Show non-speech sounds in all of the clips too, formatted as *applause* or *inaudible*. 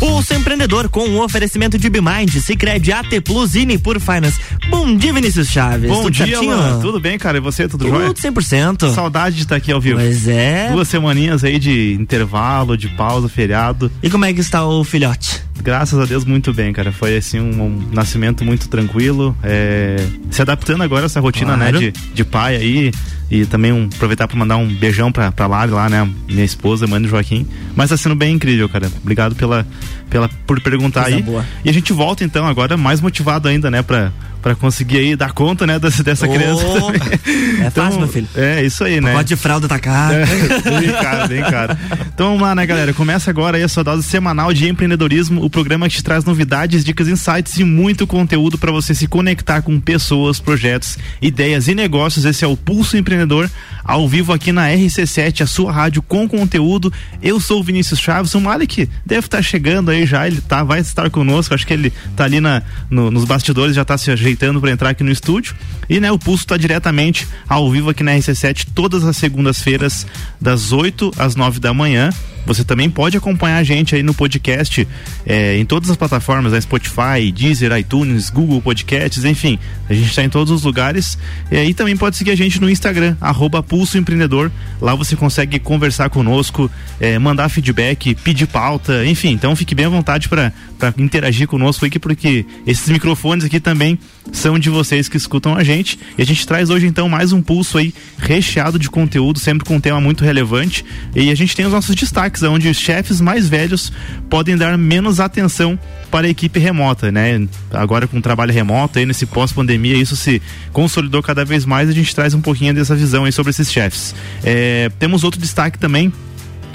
Pulso Empreendedor com o um oferecimento de Bimind, Cicred, AT Plus e por Finance. Bom dia, Vinícius Chaves. Bom Tudo dia, certinho? Mano. Tudo bem, cara? E você, tudo, tudo jóia? Tudo 100%. Saudade de estar aqui ao vivo. Pois é. Duas semaninhas aí de intervalo, de pausa, feriado. E como é que está o filhote? Graças a Deus, muito bem, cara. Foi assim um, um nascimento muito tranquilo. É, se adaptando agora a essa rotina, né, claro. né, de, de pai aí. E também um, aproveitar para mandar um beijão pra, pra Lari lá, né? Minha esposa, mãe do Joaquim. Mas tá sendo bem incrível, cara. Obrigado pela, pela, por perguntar Coisa aí. Boa. E a gente volta então agora mais motivado ainda, né? Pra, para conseguir aí dar conta, né, dessa, dessa oh, criança também. É então, fácil, meu *laughs* filho. É, isso aí, né? Pode de fralda tá caro. É, bem caro, bem caro. Então vamos lá, né, galera? Começa agora aí a sua dose semanal de empreendedorismo, o programa que te traz novidades, dicas, insights e muito conteúdo para você se conectar com pessoas, projetos, ideias e negócios. Esse é o Pulso Empreendedor, ao vivo aqui na RC7, a sua rádio com conteúdo. Eu sou o Vinícius Chaves, o Malik deve estar tá chegando aí já, ele tá, vai estar conosco, acho que ele tá ali na, no, nos bastidores, já tá se ajeitando ajeitando para entrar aqui no estúdio. E né, o Pulso está diretamente ao vivo aqui na RC7 todas as segundas-feiras, das 8 às 9 da manhã. Você também pode acompanhar a gente aí no podcast é, em todas as plataformas, né? Spotify, Deezer, iTunes, Google Podcasts, enfim. A gente está em todos os lugares. E aí também pode seguir a gente no Instagram, arroba Pulso Empreendedor. Lá você consegue conversar conosco, é, mandar feedback, pedir pauta, enfim. Então fique bem à vontade para interagir conosco aqui, porque esses microfones aqui também são de vocês que escutam a gente. E a gente traz hoje então mais um pulso aí recheado de conteúdo, sempre com um tema muito relevante. E a gente tem os nossos destaques onde os chefes mais velhos podem dar menos atenção para a equipe remota, né? Agora com o trabalho remoto aí nesse pós-pandemia, isso se consolidou cada vez mais, a gente traz um pouquinho dessa visão aí sobre esses chefes. É, temos outro destaque também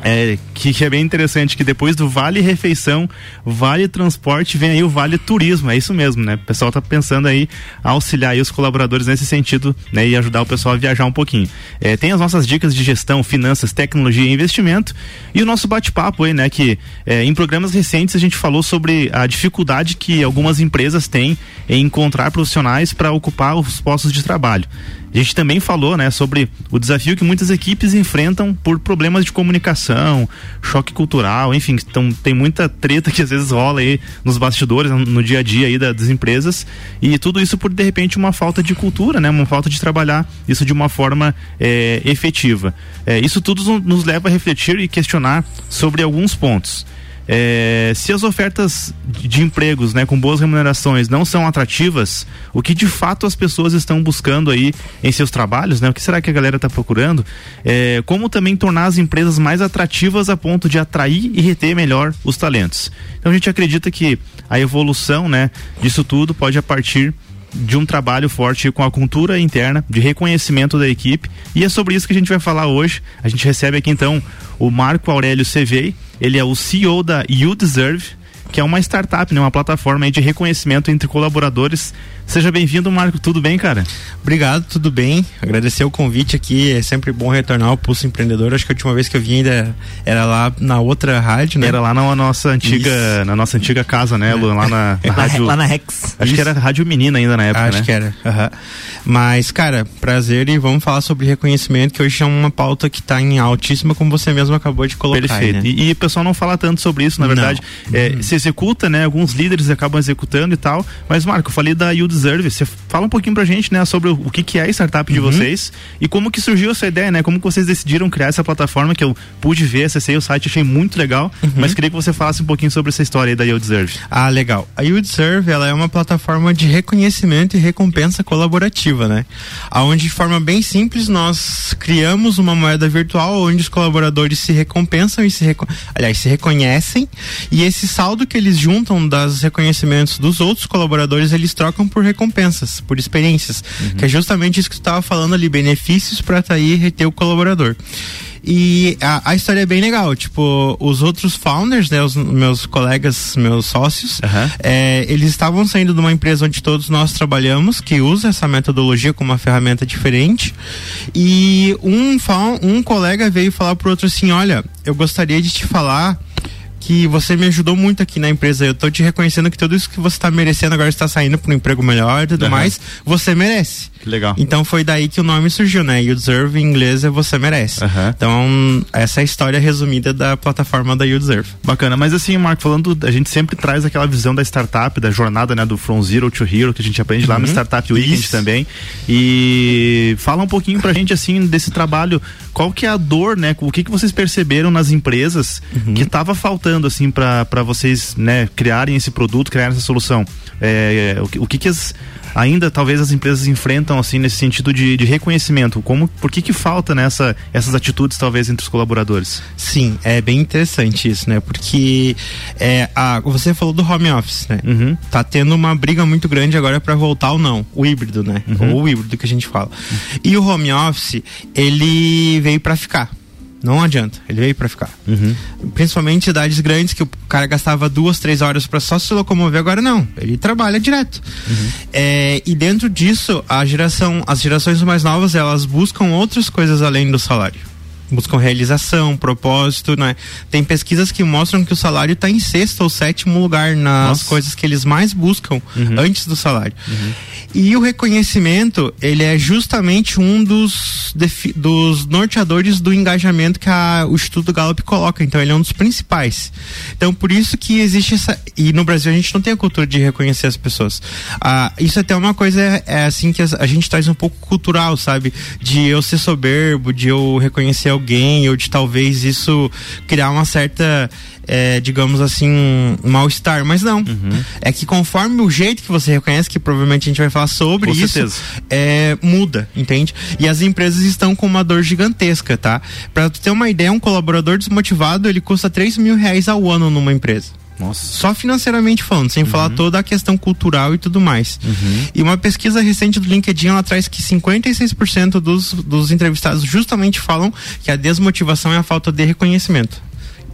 é, que, é bem interessante, que depois do Vale Refeição, Vale Transporte, vem aí o Vale Turismo, é isso mesmo, né? O pessoal tá pensando aí auxiliar aí os colaboradores nesse sentido, né? E ajudar o pessoal a viajar um pouquinho. É, tem as nossas dicas de gestão, finanças, tecnologia e investimento e o nosso bate-papo aí, né? Que é, em programas recentes a gente falou sobre a dificuldade que algumas empresas têm em encontrar profissionais para ocupar os postos de trabalho. A gente também falou, né, sobre o desafio que muitas equipes enfrentam por problemas de comunicação, choque cultural, enfim, então tem muita treta que às vezes rola aí nos bastidores, no dia a dia aí das empresas e tudo isso por de repente uma falta de cultura, né, uma falta de trabalhar isso de uma forma é, efetiva. É, isso tudo nos leva a refletir e questionar sobre alguns pontos. É, se as ofertas de empregos né, com boas remunerações não são atrativas, o que de fato as pessoas estão buscando aí em seus trabalhos, né? O que será que a galera está procurando? É, como também tornar as empresas mais atrativas a ponto de atrair e reter melhor os talentos. Então a gente acredita que a evolução né, disso tudo pode a partir de um trabalho forte com a cultura interna, de reconhecimento da equipe. E é sobre isso que a gente vai falar hoje. A gente recebe aqui então o Marco Aurélio Cevei, ele é o CEO da You Deserve, que é uma startup, né, uma plataforma de reconhecimento entre colaboradores Seja bem-vindo, Marco. Tudo bem, cara? Obrigado, tudo bem. Agradecer o convite aqui. É sempre bom retornar ao Pulso Empreendedor. Acho que a última vez que eu vim ainda era lá na outra rádio, né? Era lá na nossa antiga, Isso. na nossa antiga casa, né, Lu? Lá na, *laughs* na rádio. Lá na Rex. Acho Isso. que era Rádio Menina ainda na época, Acho né? que era. Uhum. Mas, cara, prazer e vamos falar sobre reconhecimento, que hoje é uma pauta que está em altíssima, como você mesmo acabou de colocar. Perfeito. Né? E, e, o pessoal não fala tanto sobre isso, na verdade. É, uhum. Se executa, né? Alguns líderes acabam executando e tal. Mas, Marco, eu falei da You Deserve. Você Fala um pouquinho pra gente, né, sobre o, que, que é a startup de uhum. vocês e como que surgiu essa ideia, né? Como que vocês decidiram criar essa plataforma que eu pude ver, acessei o site, achei muito legal, uhum. mas queria que você falasse um pouquinho sobre essa história aí da Deserve. Ah, legal. A Deserve, ela é uma plataforma de reconhecimento e recompensa colaborativa, né? Aonde de forma bem simples nós criamos uma moeda virtual onde os colaboradores se recompensam e se reco... aliás, se reconhecem e esse saldo que eles juntam das reconhecimentos dos outros colaboradores, eles trocam por recompensas por experiências, uhum. que é justamente isso que tu estava falando ali, benefícios para atrair e reter o colaborador. E a, a, história é bem legal. Tipo, os outros founders, né, os meus colegas, meus sócios, uhum. é, eles estavam saindo de uma empresa onde todos nós trabalhamos, que usa essa metodologia como uma ferramenta diferente. E um, um colega veio falar pro outro assim: Olha, eu gostaria de te falar que você me ajudou muito aqui na empresa. Eu tô te reconhecendo que tudo isso que você tá merecendo agora está saindo para um emprego melhor e tudo uhum. mais, você merece. Que legal. Então foi daí que o nome surgiu, né? You deserve em inglês é você merece. Uhum. Então, essa é a história resumida da plataforma da You Deserve. Bacana, mas assim, Marco, falando, a gente sempre traz aquela visão da startup, da jornada, né, do From Zero to Hero, que a gente aprende uhum. lá no uhum. Startup Weekend Isso. também. E fala um pouquinho pra gente assim desse trabalho, qual que é a dor, né? O que que vocês perceberam nas empresas uhum. que estava faltando assim para vocês, né, criarem esse produto, criarem essa solução? É, o, o que que as ainda talvez as empresas enfrentam assim nesse sentido de, de reconhecimento? Como, por que que falta nessa essas atitudes talvez entre os colaboradores? Sim, é bem interessante isso, né? Porque é, a, você falou do home office, né? Uhum. Tá tendo uma briga muito grande agora para voltar ou não, o híbrido, né? Uhum. Ou o híbrido que a gente fala. Uhum. E o home office, ele veio para ficar. Não adianta, ele veio para ficar. Uhum. Principalmente cidades grandes que o cara gastava duas, três horas para só se locomover, agora não. Ele trabalha direto. Uhum. É, e dentro disso, a geração, as gerações mais novas, elas buscam outras coisas além do salário buscam realização, propósito, né? Tem pesquisas que mostram que o salário está em sexto ou sétimo lugar nas Nossa. coisas que eles mais buscam uhum. antes do salário. Uhum. E o reconhecimento, ele é justamente um dos, dos norteadores do engajamento que a, o Instituto Gallup coloca. Então, ele é um dos principais. Então, por isso que existe essa. E no Brasil a gente não tem a cultura de reconhecer as pessoas. Ah, isso até é uma coisa, é assim, que a, a gente traz um pouco cultural, sabe? De eu ser soberbo, de eu reconhecer alguém, ou de talvez isso criar uma certa é, digamos assim, um mal-estar, mas não. Uhum. É que conforme o jeito que você reconhece, que provavelmente a gente vai falar sobre com isso, é, muda, entende? E as empresas estão com uma dor gigantesca, tá? Pra tu ter uma ideia, um colaborador desmotivado, ele custa 3 mil reais ao ano numa empresa. Nossa. Só financeiramente falando, sem uhum. falar toda a questão cultural e tudo mais. Uhum. E uma pesquisa recente do LinkedIn ela traz que 56% dos, dos entrevistados justamente falam que a desmotivação é a falta de reconhecimento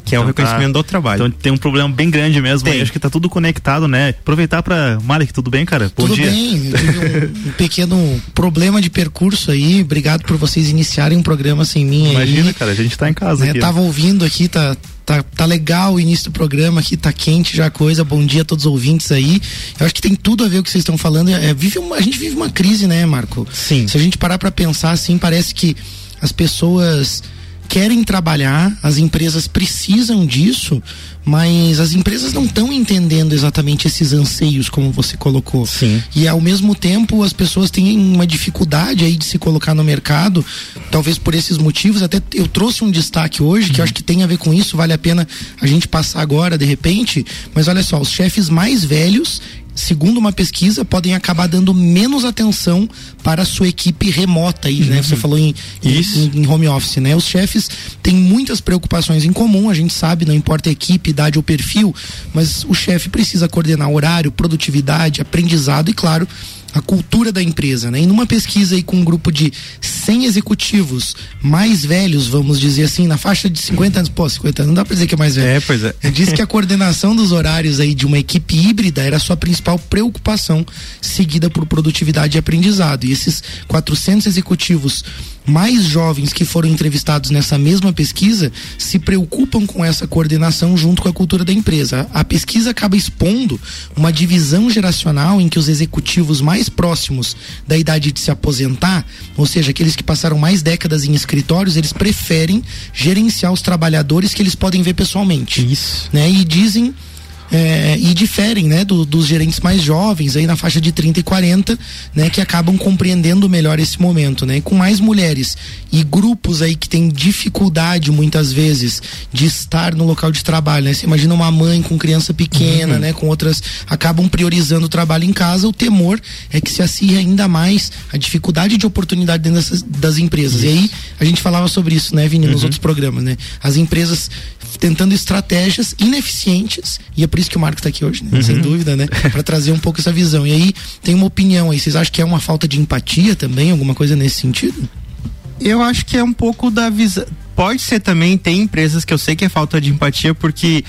que é o então tá. reconhecimento tá, do trabalho. Então tem um problema bem grande mesmo. Tem. acho que tá tudo conectado, né? Aproveitar para Malik, tudo bem, cara? Bom tudo dia. bem. Um, um, *laughs* pequeno problema de percurso aí. Obrigado por vocês iniciarem um programa sem mim Imagina, aí. cara, a gente tá em casa é, aqui. Tava ouvindo aqui, tá Tá, tá legal o início do programa aqui, tá quente já a coisa. Bom dia a todos os ouvintes aí. Eu acho que tem tudo a ver com o que vocês estão falando. É, vive uma, a gente vive uma crise, né, Marco? Sim. Se a gente parar para pensar assim, parece que as pessoas querem trabalhar, as empresas precisam disso, mas as empresas não estão entendendo exatamente esses anseios, como você colocou. Sim. E ao mesmo tempo as pessoas têm uma dificuldade aí de se colocar no mercado, talvez por esses motivos. Até eu trouxe um destaque hoje que eu acho que tem a ver com isso, vale a pena a gente passar agora de repente. Mas olha só, os chefes mais velhos segundo uma pesquisa, podem acabar dando menos atenção para a sua equipe remota aí, né? Você uhum. falou em, em, em, home office, né? Os chefes têm muitas preocupações em comum, a gente sabe, não importa a equipe, idade ou perfil, mas o chefe precisa coordenar horário, produtividade, aprendizado e, claro, a cultura da empresa, né? E numa pesquisa aí com um grupo de 100 executivos mais velhos, vamos dizer assim, na faixa de 50 anos, pô, 50 anos não dá pra dizer que é mais velho. É, pois é. Diz que a coordenação dos horários aí de uma equipe híbrida era a sua principal preocupação, seguida por produtividade e aprendizado. E esses 400 executivos mais jovens que foram entrevistados nessa mesma pesquisa se preocupam com essa coordenação junto com a cultura da empresa. A pesquisa acaba expondo uma divisão geracional em que os executivos mais próximos da idade de se aposentar, ou seja, aqueles que passaram mais décadas em escritórios, eles preferem gerenciar os trabalhadores que eles podem ver pessoalmente. Isso. Né? E dizem é, e diferem né, do, dos gerentes mais jovens, aí na faixa de 30 e 40, né, que acabam compreendendo melhor esse momento. Né, com mais mulheres e grupos aí que têm dificuldade muitas vezes de estar no local de trabalho. Né? Você imagina uma mãe com criança pequena, uhum. né, com outras, acabam priorizando o trabalho em casa. O temor é que se acirre ainda mais a dificuldade de oportunidade dentro dessas, das empresas. Isso. E aí a gente falava sobre isso, né, Vini, nos uhum. outros programas. Né? As empresas tentando estratégias ineficientes, e é por isso que o Marco está aqui hoje, né? uhum. sem dúvida, né? *laughs* Para trazer um pouco essa visão. E aí tem uma opinião aí, vocês acham que é uma falta de empatia também, alguma coisa nesse sentido? Eu acho que é um pouco da visão pode ser também, tem empresas que eu sei que é falta de empatia, porque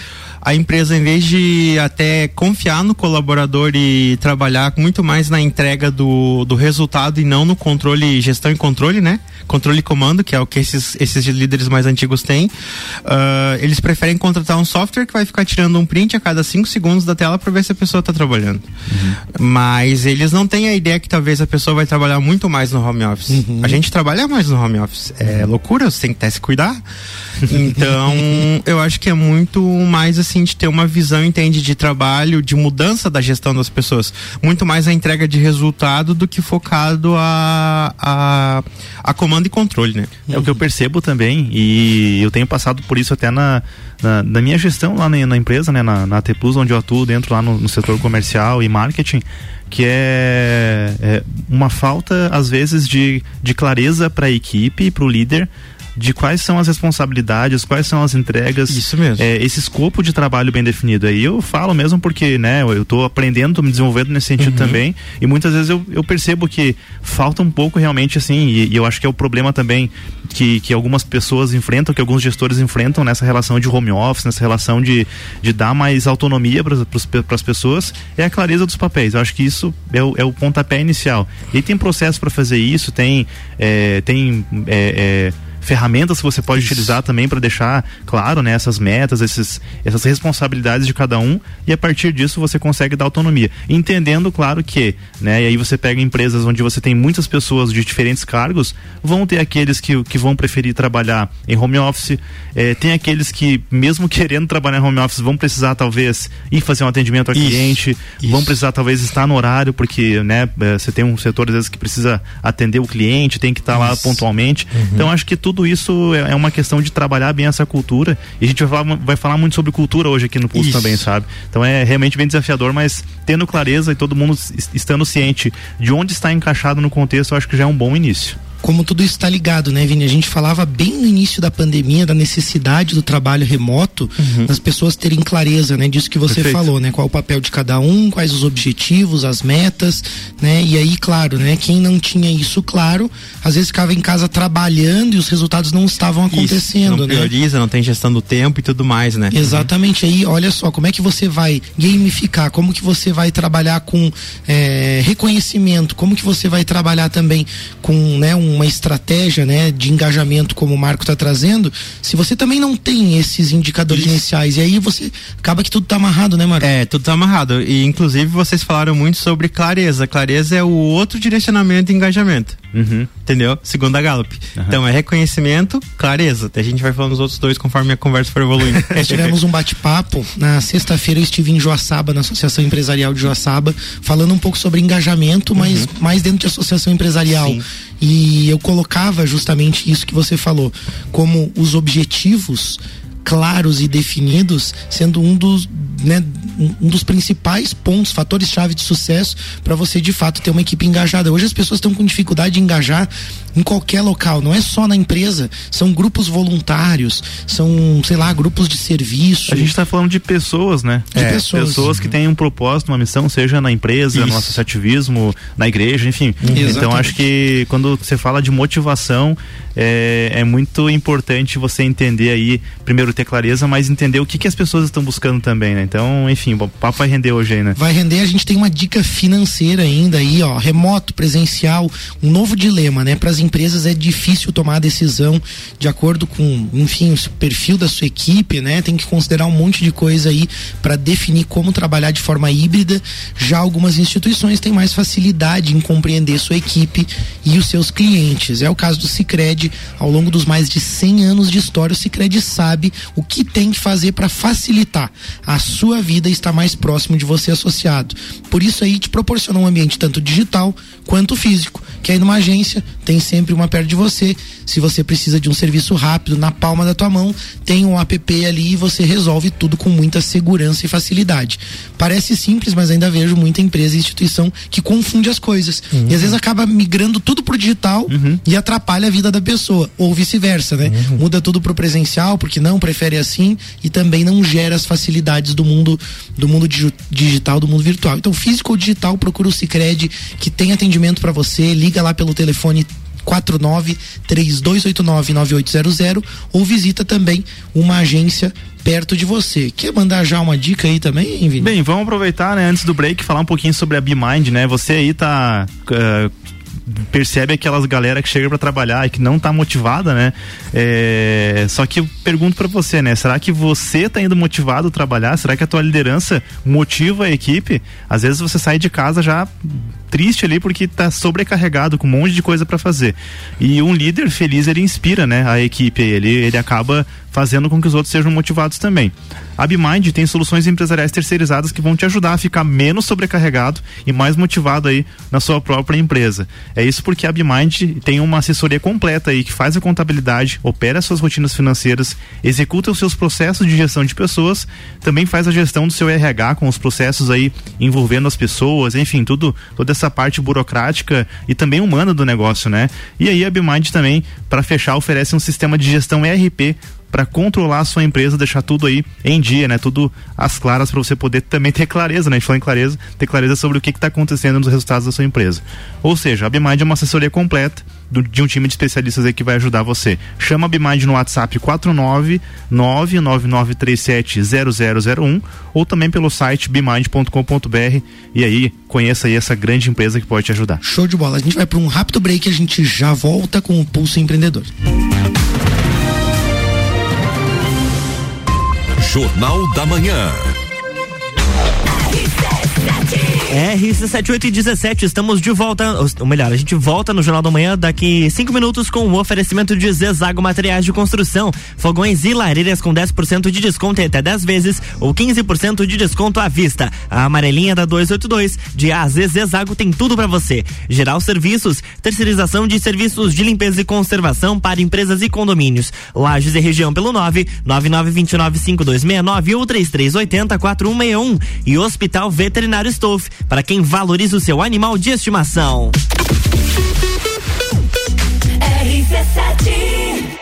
a empresa, em vez de até confiar no colaborador e trabalhar muito mais na entrega do, do resultado e não no controle, gestão e controle, né? Controle e comando, que é o que esses, esses líderes mais antigos têm, uh, eles preferem contratar um software que vai ficar tirando um print a cada cinco segundos da tela para ver se a pessoa está trabalhando. Uhum. Mas eles não têm a ideia que talvez a pessoa vai trabalhar muito mais no home office. Uhum. A gente trabalha mais no home office. É loucura, você tem que até se cuidar. Então, *laughs* eu acho que é muito mais assim de ter uma visão, entende, de trabalho, de mudança da gestão das pessoas. Muito mais a entrega de resultado do que focado a, a, a comando e controle, né? É o que eu percebo também, e eu tenho passado por isso até na, na, na minha gestão lá na, na empresa, né? Na, na AT Plus, onde eu atuo dentro lá no, no setor comercial e marketing que é, é, uma falta às vezes de, de clareza para a equipe e para o líder de quais são as responsabilidades, quais são as entregas. Isso mesmo. É, esse escopo de trabalho bem definido. Aí eu falo mesmo porque, né, eu estou aprendendo, tô me desenvolvendo nesse sentido uhum. também. E muitas vezes eu, eu percebo que falta um pouco realmente assim, e, e, eu acho que é o problema também que, que algumas pessoas enfrentam, que alguns gestores enfrentam nessa relação de home office, nessa relação de, de dar mais autonomia para as pessoas, é a clareza dos papéis. Eu acho que isso é o, é o pontapé inicial. E tem processo para fazer isso, tem. É, tem é, é ferramentas que você pode Isso. utilizar também para deixar claro né, essas metas, esses, essas responsabilidades de cada um e a partir disso você consegue dar autonomia. Entendendo, claro, que, né, e aí você pega empresas onde você tem muitas pessoas de diferentes cargos, vão ter aqueles que, que vão preferir trabalhar em home office, eh, tem aqueles que, mesmo *laughs* querendo trabalhar em home office, vão precisar talvez ir fazer um atendimento ao Isso. cliente, Isso. vão precisar talvez estar no horário, porque né, eh, você tem um setor às vezes que precisa atender o cliente, tem que estar lá pontualmente. Uhum. Então acho que tudo tudo isso é, é uma questão de trabalhar bem essa cultura. E a gente vai falar, vai falar muito sobre cultura hoje aqui no Pulso isso. também, sabe? Então é realmente bem desafiador, mas tendo clareza e todo mundo estando ciente de onde está encaixado no contexto, eu acho que já é um bom início como tudo está ligado, né, Vini? A gente falava bem no início da pandemia da necessidade do trabalho remoto, uhum. das pessoas terem clareza, né, disso que você Perfeito. falou, né? Qual o papel de cada um, quais os objetivos, as metas, né? E aí, claro, né, quem não tinha isso claro, às vezes ficava em casa trabalhando e os resultados não estavam acontecendo, isso, não né? prioriza, não tem gestão do tempo e tudo mais, né? Exatamente. Uhum. Aí, olha só, como é que você vai gamificar, como que você vai trabalhar com é, reconhecimento, como que você vai trabalhar também com, né, um uma estratégia né, de engajamento como o Marco está trazendo, se você também não tem esses indicadores Isso. iniciais, e aí você acaba que tudo está amarrado, né, Marco? É, tudo está amarrado. E inclusive vocês falaram muito sobre clareza. Clareza é o outro direcionamento de engajamento. Uhum. Entendeu? Segundo a Gallup. Uhum. Então é reconhecimento, clareza. A gente vai falando os outros dois conforme a conversa for evoluindo. *laughs* Nós tivemos um bate-papo. Na sexta-feira eu estive em Joaçaba, na Associação Empresarial de Joaçaba, falando um pouco sobre engajamento, mas uhum. mais dentro de associação empresarial. Sim. E eu colocava justamente isso que você falou, como os objetivos claros e definidos, sendo um dos, né, um dos principais pontos, fatores-chave de sucesso para você de fato ter uma equipe engajada. Hoje as pessoas estão com dificuldade de engajar em qualquer local, não é só na empresa, são grupos voluntários, são, sei lá, grupos de serviço. A gente está falando de pessoas, né? De é, pessoas. Pessoas que têm um propósito, uma missão, seja na empresa, Isso. no associativismo, na igreja, enfim. Então acho que quando você fala de motivação, é, é, muito importante você entender aí, primeiro ter clareza, mas entender o que, que as pessoas estão buscando também, né? Então, enfim, o papo vai render hoje aí, né? Vai render, a gente tem uma dica financeira ainda aí, ó, remoto, presencial, um novo dilema, né? Para as empresas é difícil tomar a decisão de acordo com, enfim, o perfil da sua equipe, né? Tem que considerar um monte de coisa aí para definir como trabalhar de forma híbrida. Já algumas instituições têm mais facilidade em compreender sua equipe e os seus clientes. É o caso do Sicredi ao longo dos mais de 100 anos de história, o Cicred sabe o que tem que fazer para facilitar a sua vida e estar mais próximo de você associado. Por isso aí te proporciona um ambiente tanto digital quanto físico. Que aí numa agência tem sempre uma perto de você. Se você precisa de um serviço rápido na palma da tua mão, tem um app ali e você resolve tudo com muita segurança e facilidade. Parece simples, mas ainda vejo muita empresa e instituição que confunde as coisas. Uhum. E às vezes acaba migrando tudo pro digital uhum. e atrapalha a vida da pessoa. Ou vice-versa, né? Uhum. Muda tudo pro presencial, porque não prefere assim e também não gera as facilidades do mundo do mundo digital, do mundo virtual. Então, físico ou digital, procura o Cicred que tem atendimento para você, liga lá pelo telefone 49 3289 9800 ou visita também uma agência perto de você. Quer mandar já uma dica aí também, Vini? Bem, vamos aproveitar, né, antes do break, falar um pouquinho sobre a BeMind, né? Você aí tá uh, percebe aquelas galera que chega para trabalhar e que não tá motivada, né? É, só que eu pergunto para você, né? Será que você tá indo motivado a trabalhar? Será que a tua liderança motiva a equipe? Às vezes você sai de casa já triste ali porque tá sobrecarregado com um monte de coisa para fazer. E um líder feliz ele inspira, né, a equipe, ele ele acaba fazendo com que os outros sejam motivados também. A BeMind tem soluções empresariais terceirizadas que vão te ajudar a ficar menos sobrecarregado e mais motivado aí na sua própria empresa. É isso porque a BeMind tem uma assessoria completa aí que faz a contabilidade, opera suas rotinas financeiras, executa os seus processos de gestão de pessoas, também faz a gestão do seu RH com os processos aí envolvendo as pessoas, enfim, tudo toda essa essa parte burocrática e também humana do negócio, né? E aí a BeMind também, para fechar, oferece um sistema de gestão ERP para controlar a sua empresa, deixar tudo aí em dia, né? Tudo às claras para você poder também *laughs* ter clareza, né? A gente falou em clareza, ter clareza sobre o que está acontecendo nos resultados da sua empresa. Ou seja, a BeMind é uma assessoria completa de um time de especialistas aí que vai ajudar você. Chama a BeMind no WhatsApp 49999370001 ou também pelo site bemind.com.br e aí conheça aí essa grande empresa que pode te ajudar. Show de bola. A gente vai para um rápido break a gente já volta com o Pulso Empreendedor. Jornal da Manhã. RC78 e 17, estamos de volta, ou melhor, a gente volta no Jornal da Manhã daqui cinco minutos com o oferecimento de Zezago Materiais de Construção, fogões e lareiras com 10% de desconto e até 10 vezes ou 15% de desconto à vista. A amarelinha da 282 de AZ Zezago tem tudo para você. Geral Serviços, terceirização de serviços de limpeza e conservação para empresas e condomínios. Lages e região pelo 9 9929 5269 ou 3380 4161 e Hospital Veterinário Stolf para quem valoriza o seu animal de estimação. RC7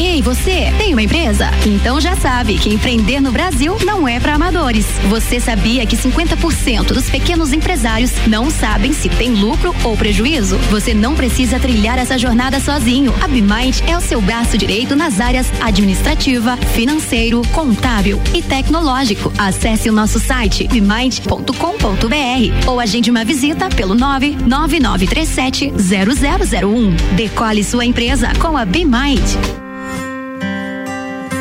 Ei, você tem uma empresa? Então já sabe que empreender no Brasil não é para amadores. Você sabia que 50% dos pequenos empresários não sabem se tem lucro ou prejuízo? Você não precisa trilhar essa jornada sozinho. A BeMind é o seu braço direito nas áreas administrativa, financeiro, contábil e tecnológico. Acesse o nosso site bemind.com.br ou agende uma visita pelo 99937 0001. Decole sua empresa com a BeMind.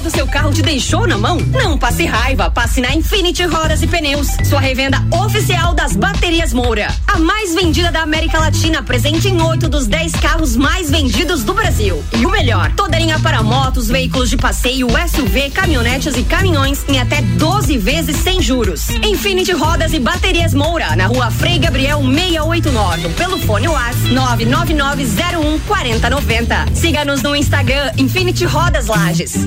Do seu carro te deixou na mão? Não passe raiva, passe na Infinity Rodas e Pneus, sua revenda oficial das baterias Moura. A mais vendida da América Latina, presente em oito dos dez carros mais vendidos do Brasil. E o melhor, toda linha para motos, veículos de passeio, SUV, caminhonetes e caminhões em até 12 vezes sem juros. Infinity Rodas e Baterias Moura, na rua Frei Gabriel 689, pelo fone WhatsApp 99901 4090. Siga-nos no Instagram Infinity Rodas Lages.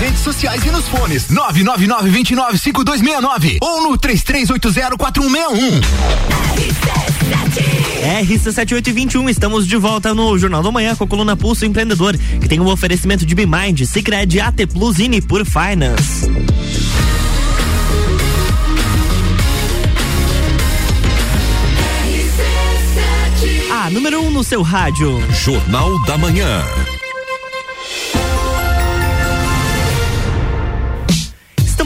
redes sociais e nos fones. 999-295269 ou no 33804161. RC7821, estamos de volta no Jornal da Manhã com a coluna Pulso Empreendedor, que tem um oferecimento de BeMind, Cicred, AT Plus e Nipur Finance. A número 1 um no seu rádio. Jornal da Manhã.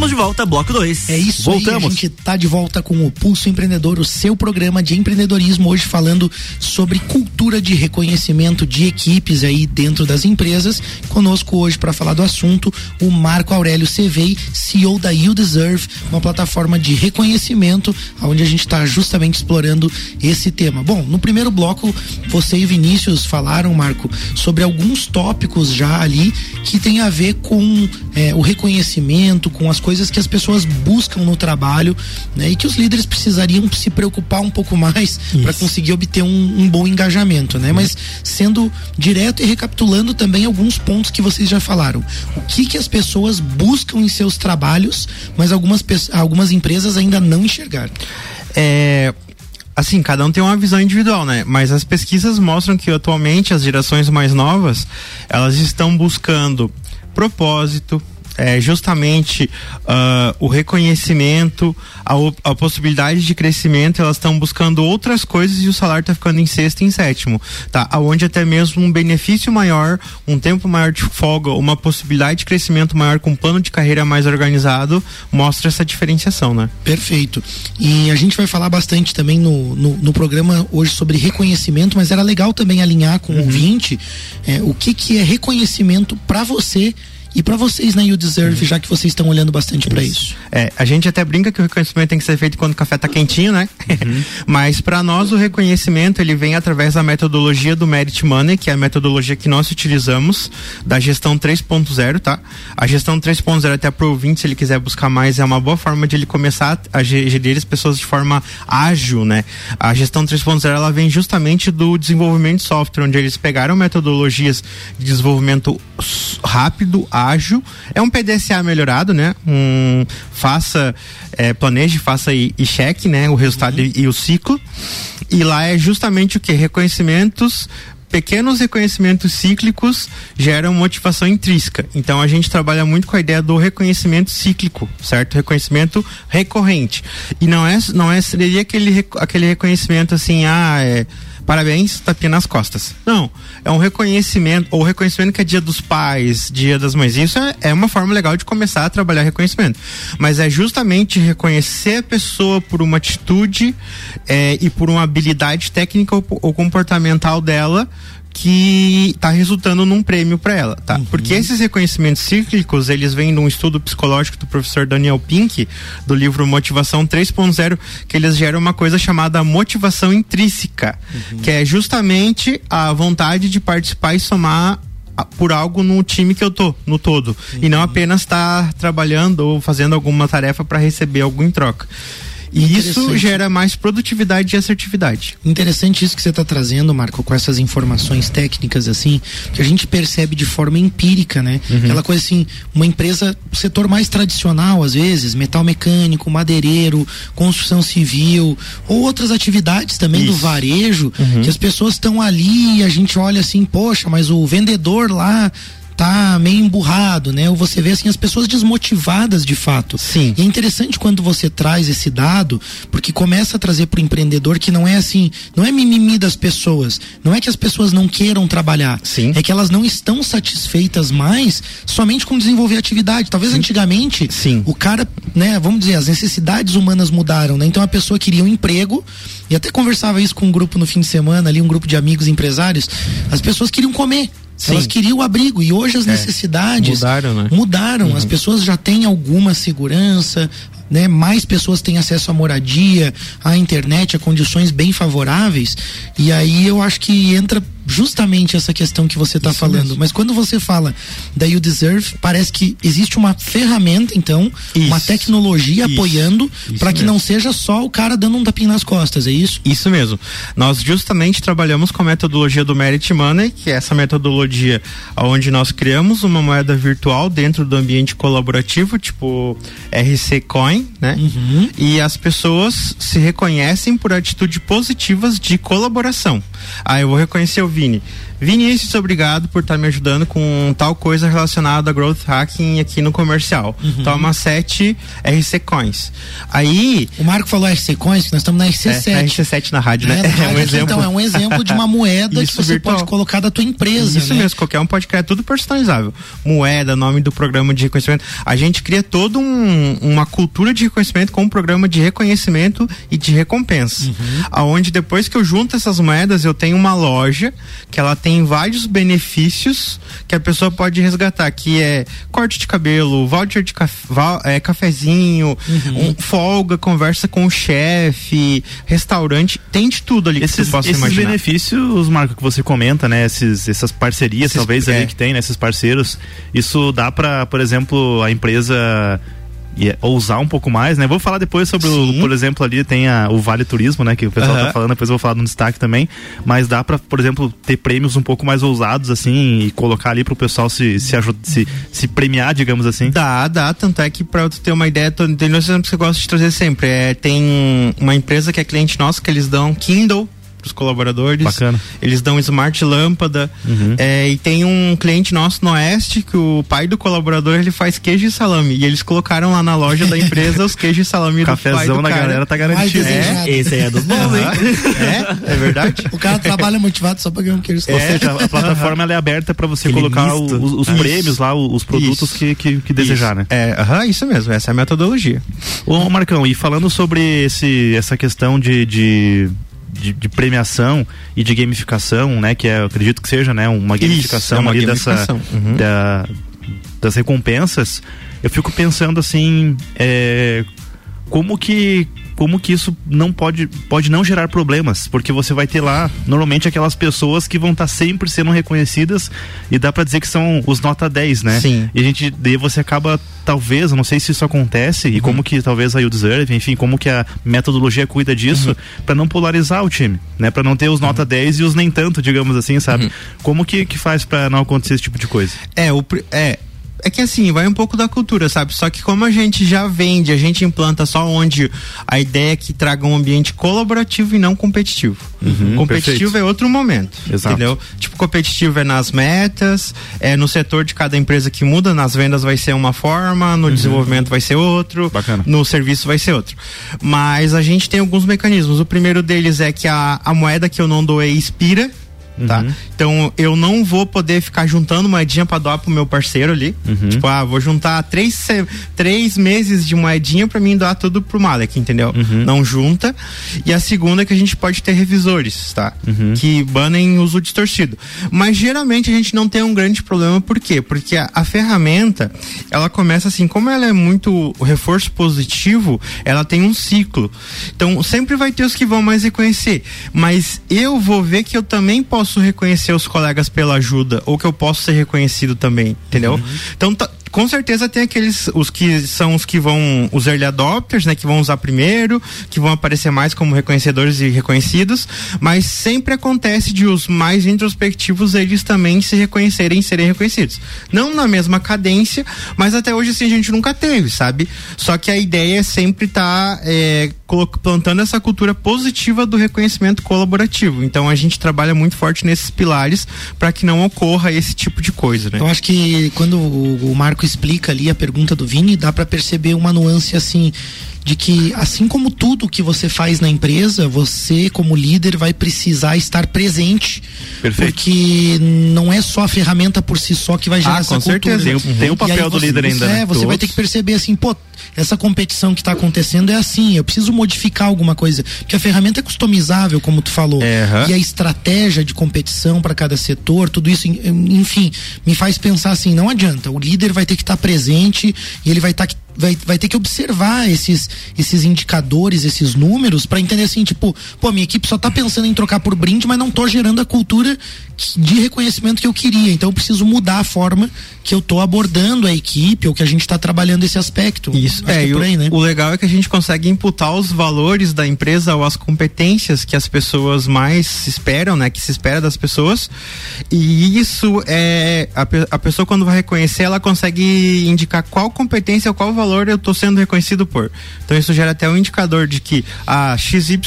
Estamos de volta, bloco 2. É isso Voltamos. aí, a gente tá de volta com o Pulso Empreendedor, o seu programa de empreendedorismo, hoje falando sobre cultura de reconhecimento de equipes aí dentro das empresas. Conosco hoje para falar do assunto, o Marco Aurélio Cevei, CEO da You Deserve, uma plataforma de reconhecimento, onde a gente está justamente explorando esse tema. Bom, no primeiro bloco, você e Vinícius falaram, Marco, sobre alguns tópicos já ali que tem a ver com é, o reconhecimento, com as coisas que as pessoas buscam no trabalho, né? E que os líderes precisariam se preocupar um pouco mais para conseguir obter um, um bom engajamento, né? Mas sendo direto e recapitulando também alguns pontos que vocês já falaram. O que que as pessoas buscam em seus trabalhos, mas algumas, algumas empresas ainda não enxergaram. É, assim, cada um tem uma visão individual, né? Mas as pesquisas mostram que atualmente as gerações mais novas, elas estão buscando propósito, é, justamente ah, o reconhecimento, a, a possibilidade de crescimento, elas estão buscando outras coisas e o salário está ficando em sexto e em sétimo, tá? Aonde até mesmo um benefício maior, um tempo maior de folga, uma possibilidade de crescimento maior com um plano de carreira mais organizado, mostra essa diferenciação, né? Perfeito. E a gente vai falar bastante também no, no, no programa hoje sobre reconhecimento, mas era legal também alinhar com o ouvinte é, o que, que é reconhecimento para você e para vocês na You Deserve, já que vocês estão olhando bastante para isso. É, a gente até brinca que o reconhecimento tem que ser feito quando o café tá quentinho, né? *laughs* Mas para nós o reconhecimento ele vem através da metodologia do Merit Money, que é a metodologia que nós utilizamos da gestão 3.0, tá? A gestão 3.0 até pro ouvinte, se ele quiser buscar mais, é uma boa forma de ele começar a ge- gerir as pessoas de forma ágil, né? A gestão 3.0 ela vem justamente do desenvolvimento de software, onde eles pegaram metodologias de desenvolvimento rápido, ágil. É um PDCA melhorado, né? Um faça, é, planeje, faça e, e cheque, né? O resultado e, e o ciclo. E lá é justamente o que? Reconhecimentos pequenos reconhecimentos cíclicos geram motivação intrínseca. Então a gente trabalha muito com a ideia do reconhecimento cíclico, certo? Reconhecimento recorrente. E não é não é seria aquele aquele reconhecimento assim, ah, é Parabéns, tapinha nas costas. Não, é um reconhecimento, ou reconhecimento que é dia dos pais, dia das mães. Isso é, é uma forma legal de começar a trabalhar reconhecimento. Mas é justamente reconhecer a pessoa por uma atitude é, e por uma habilidade técnica ou, ou comportamental dela que está resultando num prêmio para ela, tá? Porque esses reconhecimentos cíclicos, eles vêm de um estudo psicológico do professor Daniel Pink, do livro Motivação 3.0, que eles geram uma coisa chamada motivação intrínseca, que é justamente a vontade de participar e somar por algo no time que eu tô, no todo. E não apenas estar trabalhando ou fazendo alguma tarefa para receber algo em troca. E isso gera mais produtividade e assertividade. Interessante isso que você está trazendo, Marco, com essas informações técnicas assim, que a gente percebe de forma empírica, né? Aquela coisa assim, uma empresa, setor mais tradicional às vezes, metal mecânico, madeireiro, construção civil, ou outras atividades também do Isso. varejo, que as pessoas estão ali e a gente olha assim, poxa, mas o vendedor lá tá meio emburrado, né? Ou você vê assim as pessoas desmotivadas de fato. Sim. E é interessante quando você traz esse dado, porque começa a trazer para o empreendedor que não é assim, não é mimimi das pessoas, não é que as pessoas não queiram trabalhar, Sim. é que elas não estão satisfeitas mais somente com desenvolver atividade. Talvez antigamente Sim. o cara, né, vamos dizer, as necessidades humanas mudaram, né? Então a pessoa queria um emprego e até conversava isso com um grupo no fim de semana, ali um grupo de amigos empresários, as pessoas queriam comer. Sim. Elas queriam o abrigo e hoje as É. necessidades Mudaram, né? mudaram. As pessoas já têm alguma segurança, né? Mais pessoas têm acesso à moradia, à internet, a condições bem favoráveis. E aí eu acho que entra justamente essa questão que você está falando. Mas quando você fala da You Deserve, parece que existe uma ferramenta, então, uma Isso. tecnologia Isso. apoiando para que mesmo. não seja só o cara dando um tapinha nas costas, é isso? Isso mesmo. Nós justamente trabalhamos com a metodologia do Merit Money, que é essa metodologia onde nós criamos uma moeda virtual dentro do ambiente colaborativo, tipo RC Coin, né? E as pessoas se reconhecem por atitudes positivas de colaboração. Ah, eu vou reconhecer o Vini. Vinícius, obrigado por estar me ajudando com tal coisa relacionada a growth hacking aqui no comercial. Toma 7 RC Coins. Aí. O Marco falou RC Coins, que nós estamos na RC7. É, na RC7 na rádio, né? É, na *laughs* É um aqui, exemplo. Então, é um exemplo de uma *laughs* moeda que você virtual. pode colocar da tua empresa. Isso né? mesmo, qualquer um pode criar tudo personalizável. Moeda, nome do programa de reconhecimento. A gente cria toda um, uma cultura de reconhecimento com um programa de reconhecimento e de recompensa. Uhum. Aonde depois que eu junto essas moedas, eu tenho uma loja que ela tem vários benefícios que a pessoa pode resgatar, que é corte de cabelo, voucher de caf é, cafezinho, Uhum. um, folga, conversa com o chefe, restaurante, tem de tudo ali que Esses, você possa esses imaginar. benefícios, Marco, que você comenta, né? Esses, essas parcerias, Esses- talvez, é. ali que tem, né? Esses parceiros, isso dá para, por exemplo, a empresa e- ousar um pouco mais, né? Vou falar depois sobre, o, por exemplo, ali tem a, o Vale Turismo, né? Que o pessoal Aham. tá falando, depois eu vou falar no destaque também. Mas dá para, por exemplo, ter prêmios um pouco mais ousados, assim, e colocar ali pro pessoal se, se, ajud- se, se premiar, digamos assim. Dá, dá, tanto é que pra tu ter uma ideia, tô- tem dois exemplos que eu gosto de trazer sempre. É, tem uma empresa que é cliente nosso que eles dão Kindle pros colaboradores. Bacana. Eles dão smart lâmpada. Uhum. É, e tem um cliente nosso no Oeste que o pai do colaborador ele faz queijo e salame. E eles colocaram lá na loja da empresa os queijos e salame do pai Cafezão do da cara. galera tá garantido. desejado. Esse aí é dos bons, hein? Aham. É, é verdade. O cara trabalha motivado só pra ganhar um queijo. Ou seja, a plataforma ela é aberta para você Aquele colocar o- os, os prêmios lá, os produtos Isso. que, que, que desejar, né? É, aham, isso mesmo, essa é a metodologia. Ô Marcão, e falando sobre esse, essa questão de, de, de, de premiação e de gamificação, né? Que é, eu acredito que seja, né? Uma gamificação é uma ali gamificação, dessa uhum. da- das recompensas. Eu fico pensando assim, é, como que como que isso não pode pode não gerar problemas, porque você vai ter lá normalmente aquelas pessoas que vão estar sempre sendo reconhecidas e dá pra dizer que são os nota 10, né? Sim. E a gente daí você acaba talvez, eu não sei se isso acontece e como que talvez a You Deserve, enfim, como que a metodologia cuida disso pra não polarizar o time, né? Pra não ter os nota 10 e os nem tanto, digamos assim, sabe? Como que que faz pra não acontecer esse tipo de coisa? É, o, é. É que assim, vai um pouco da cultura, sabe? Só que como a gente já vende, a gente implanta só onde a ideia é que traga um ambiente colaborativo e não competitivo. competitivo perfeito. é outro momento. Exato. Entendeu? Tipo, competitivo é nas metas, é no setor de cada empresa que muda, nas vendas vai ser uma forma, no desenvolvimento vai ser outro, Bacana. no serviço vai ser outro. Mas a gente tem alguns mecanismos. O primeiro deles é que a, a moeda que eu não doei expira. Tá? Então eu não vou poder ficar juntando moedinha pra doar pro meu parceiro ali. Tipo, ah, vou juntar três, três meses de moedinha pra mim doar tudo pro Malek, entendeu? Não junta. E a segunda é que a gente pode ter revisores, tá? Que banem uso distorcido. Mas geralmente a gente não tem um grande problema, por quê? Porque a, a ferramenta, ela começa assim, como ela é muito reforço positivo, ela tem um ciclo. Então sempre vai ter os que vão mais reconhecer. Mas eu vou ver que eu também posso reconhecer os colegas pela ajuda, ou que eu posso ser reconhecido também, entendeu? Então tá- com certeza tem aqueles, os que são os que vão, os early adopters, né, que vão usar primeiro, que vão aparecer mais como reconhecedores e reconhecidos, mas sempre acontece de os mais introspectivos eles também se reconhecerem e serem reconhecidos. Não na mesma cadência, mas até hoje assim a gente nunca teve, sabe? Só que a ideia é sempre estar tá, é, plantando essa cultura positiva do reconhecimento colaborativo. Então a gente trabalha muito forte nesses pilares para que não ocorra esse tipo de coisa, né? Eu acho que quando o, o Marco explica ali a pergunta do Vini, dá para perceber uma nuance assim de que assim como tudo que você faz na empresa, você como líder vai precisar estar presente. Perfeito. Porque não é só a ferramenta por si só que vai gerar Ah, essa com cultura. certeza. Tem o- tem o papel do você- líder ainda, É, né? você vai ter que perceber assim, pô, essa competição que está acontecendo é assim, eu preciso modificar alguma coisa, porque a ferramenta é customizável, como tu falou. aham. E a estratégia de competição para cada setor, tudo isso, en- enfim, me faz pensar assim, não adianta, o líder vai ter que estar presente e ele vai estar que vai, vai ter que observar esses, esses indicadores, esses números, para entender assim, tipo, pô, minha equipe só tá pensando em trocar por brinde, mas não tô gerando a cultura de reconhecimento que eu queria. Então eu preciso mudar a forma que eu tô abordando a equipe ou que a gente tá trabalhando esse aspecto. Isso, Acho é, por aí, o, né? o legal é que a gente consegue imputar os valores da empresa ou as competências que as pessoas mais esperam, né? Que se espera das pessoas. E isso é. A, a pessoa, quando vai reconhecer, ela consegue indicar qual competência ou qual valor eu estou sendo reconhecido por. Então isso gera até um indicador de que a XY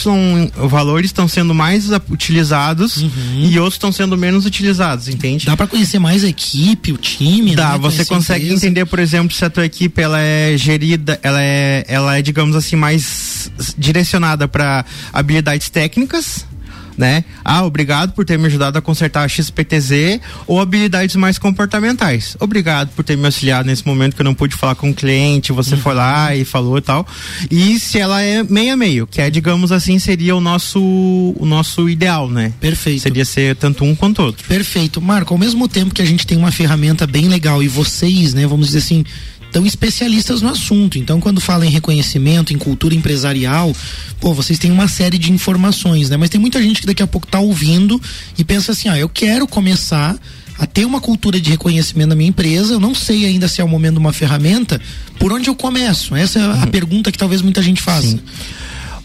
valores estão sendo mais utilizados e outros estão sendo menos utilizados, entende? Dá para conhecer mais a equipe, o time, Dá, né? você consegue entender, por exemplo, se a tua equipe ela é gerida, ela é, ela é digamos assim, mais direcionada para habilidades técnicas. Né? Ah, obrigado por ter me ajudado a consertar a XPTZ ou habilidades mais comportamentais. Obrigado por ter me auxiliado nesse momento que eu não pude falar com o cliente, você foi lá e falou e tal. E se ela é meio a meio, que é, digamos assim, seria o nosso o nosso ideal, né? Perfeito. Seria ser tanto um quanto outro. Perfeito. Marco, ao mesmo tempo que a gente tem uma ferramenta bem legal e vocês, né, vamos dizer assim, tão especialistas no assunto. Então, quando fala em reconhecimento, em cultura empresarial, pô, vocês têm uma série de informações, né? Mas tem muita gente que daqui a pouco tá ouvindo e pensa assim, ah, eu quero começar a ter uma cultura de reconhecimento na minha empresa, eu não sei ainda se é o momento de uma ferramenta, por onde eu começo? Essa é a pergunta que talvez muita gente faça.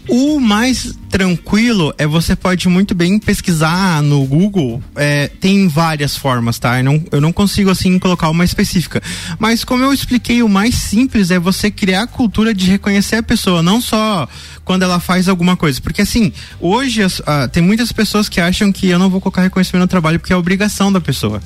O mais tranquilo é você pode muito bem pesquisar no Google. é, tem várias formas, tá? Eu não, eu não consigo assim colocar uma específica. Mas como eu expliquei, o mais simples é você criar a cultura de reconhecer a pessoa, não só quando ela faz alguma coisa. Porque assim, hoje as- ah, tem muitas pessoas que acham que eu não vou colocar reconhecimento no trabalho porque é obrigação da pessoa.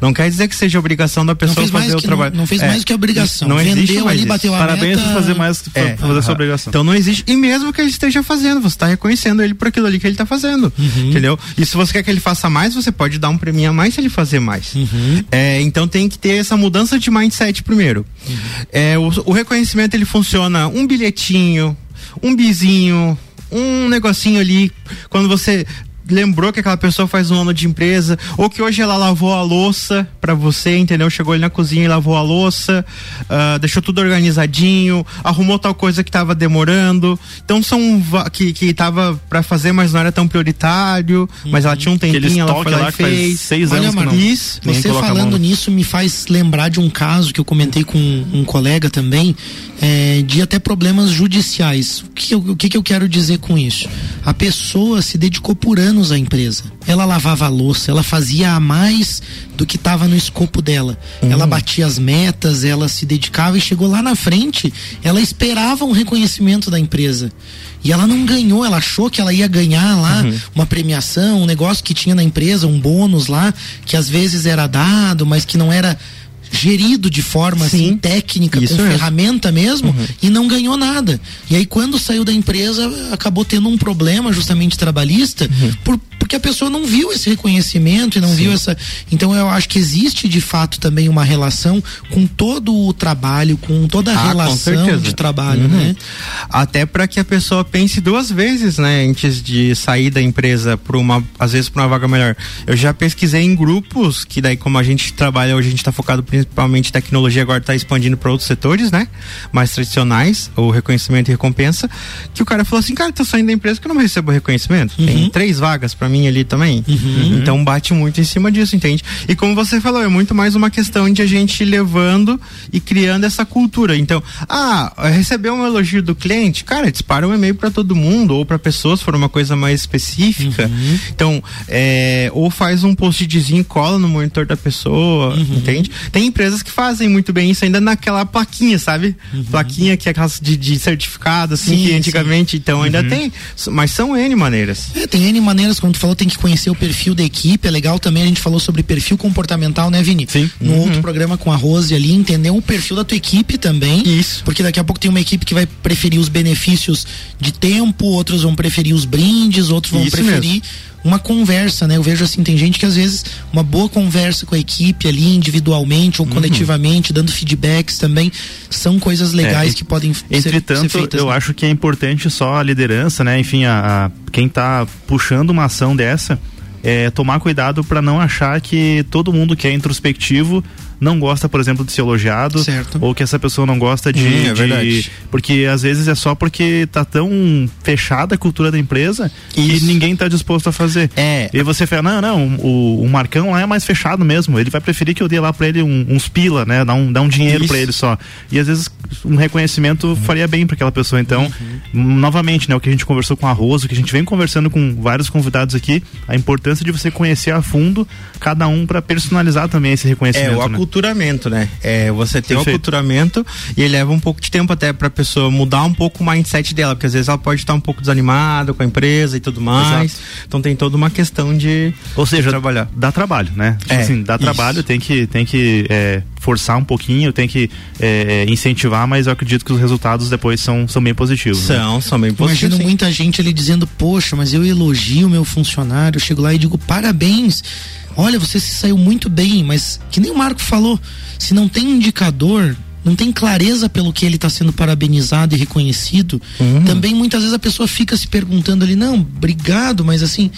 Não quer dizer que seja obrigação da pessoa fazer o que- trabalho. não fez É, mais que obrigação. Não Vendeu existe mais ali, isso. bateu a Parabéns meta. por fazer mais que É, fazer essa aham. obrigação. Então não existe. E mesmo que ele esteja fazendo, você está reconhecendo ele por aquilo ali que ele está fazendo. Uhum. Entendeu? E se você quer que ele faça mais, você pode dar um prêmio a mais se ele fazer mais. Uhum. É, então tem que ter essa mudança de mindset primeiro. Uhum. É, o, o reconhecimento ele funciona um bilhetinho, um bizinho, um negocinho ali. Quando você lembrou que aquela pessoa faz um ano de empresa, ou que hoje ela lavou a louça pra você, entendeu? Chegou ali na cozinha e lavou a louça, ah, deixou tudo organizadinho, arrumou tal coisa que tava demorando. Então são que, que tava pra fazer, mas não era tão prioritário, mas ela tinha um tempinho, ela foi lá lá e fez. seis Olha, anos não. Isso. Você falando nisso me faz lembrar de um caso que eu comentei com um, colega também, é, de até problemas judiciais. O que, eu, o que que eu quero dizer com isso? A pessoa se dedicou por anos à empresa. Ela lavava a louça, ela fazia a mais do que estava no escopo dela. Ela batia as metas, ela se dedicava e chegou lá na frente, ela esperava um reconhecimento da empresa. E ela não ganhou, ela achou que ela ia ganhar lá uma premiação, um negócio que tinha na empresa, um bônus lá, que às vezes era dado, mas que não era gerido de forma assim técnica, Isso com mesmo. ferramenta mesmo, e não ganhou nada. E aí quando saiu da empresa, acabou tendo um problema justamente trabalhista, por, porque a pessoa não viu esse reconhecimento e não viu essa. Então eu acho que existe de fato também uma relação com todo o trabalho, com toda a Ah, relação de trabalho, Uhum. né? Até para que a pessoa pense duas vezes, né, antes de sair da empresa para uma, às vezes para uma vaga melhor. Eu já pesquisei em grupos que daí como a gente trabalha hoje a gente está focado principalmente tecnologia agora está expandindo para outros setores, né? Mais tradicionais, o reconhecimento e recompensa, que o cara falou assim, cara, tô saindo da empresa que eu não recebo reconhecimento. Uhum. Tem três vagas para mim ali também. Então bate muito em cima disso, entende? E como você falou, é muito mais uma questão de a gente levando e criando essa cultura. Então, ah, recebeu um elogio do cliente, cara, dispara um e-mail para todo mundo ou para pessoas, se for uma coisa mais específica. Então, é, ou faz um post-itzinho e cola no monitor da pessoa, entende? Tem empresas que fazem muito bem isso ainda naquela plaquinha, sabe? Plaquinha que é aquelas de, de certificado, assim, Sim, que antigamente, então ainda tem, mas são N maneiras. É, tem N maneiras, como tu falou, tem que conhecer o perfil da equipe. É legal também, a gente falou sobre perfil comportamental, né, Vini? Sim. No outro programa com a Rose ali, entender o perfil da tua equipe também. Isso. Porque daqui a pouco tem uma equipe que vai preferir os benefícios de tempo, outros vão preferir os brindes, outros vão Isso preferir uma conversa, né? Eu vejo assim, tem gente que às vezes uma boa conversa com a equipe ali, individualmente ou Uhum. coletivamente, dando feedbacks também, são coisas legais É, que podem ser, ser Entretanto, feitas. eu né? acho que é importante só a liderança, né? Enfim, a, a- quem tá puxando uma ação dessa, é tomar cuidado para não achar que todo mundo que é introspectivo não gosta, por exemplo, de ser elogiado, Certo. ou que essa pessoa não gosta de, Hum, é de- verdade. porque às vezes é só porque tá tão fechada a cultura da empresa que Isso. ninguém tá disposto a fazer. É. E você fala, não, não, o, o Marcão lá é mais fechado mesmo. Ele vai preferir que eu dê lá pra ele um- uns pila, né? Dar um, dar um dinheiro Isso. pra ele só. E às vezes um reconhecimento faria bem pra aquela pessoa. Então, novamente, né? O que a gente conversou com a Rosa, o que a gente vem conversando com vários convidados aqui, a importância de você conhecer a fundo cada um pra personalizar também esse É, reconhecimento. o né? Aculturamento, né? É, você tem o aculturamento e ele leva um pouco de tempo até pra pessoa mudar um pouco o mindset dela, porque às vezes ela pode estar um pouco desanimada com a empresa e tudo mais. Então tem toda uma questão de Ou seja, trabalhar. dá trabalho, né? Tipo É, assim, dá isso. trabalho, tem que, tem que é, forçar um pouquinho, tem que é, incentivar, mas eu acredito que os resultados depois são, são bem positivos. né? São, são bem positivos. Imagino sim. muita gente ali dizendo, poxa, mas eu elogio o meu funcionário, eu chego lá e digo, parabéns. Olha, você se saiu muito bem, mas que nem o Marco falou, se não tem indicador, não tem clareza pelo que ele está sendo parabenizado e reconhecido, Uhum. também muitas vezes a pessoa fica se perguntando ali, não, obrigado, mas assim,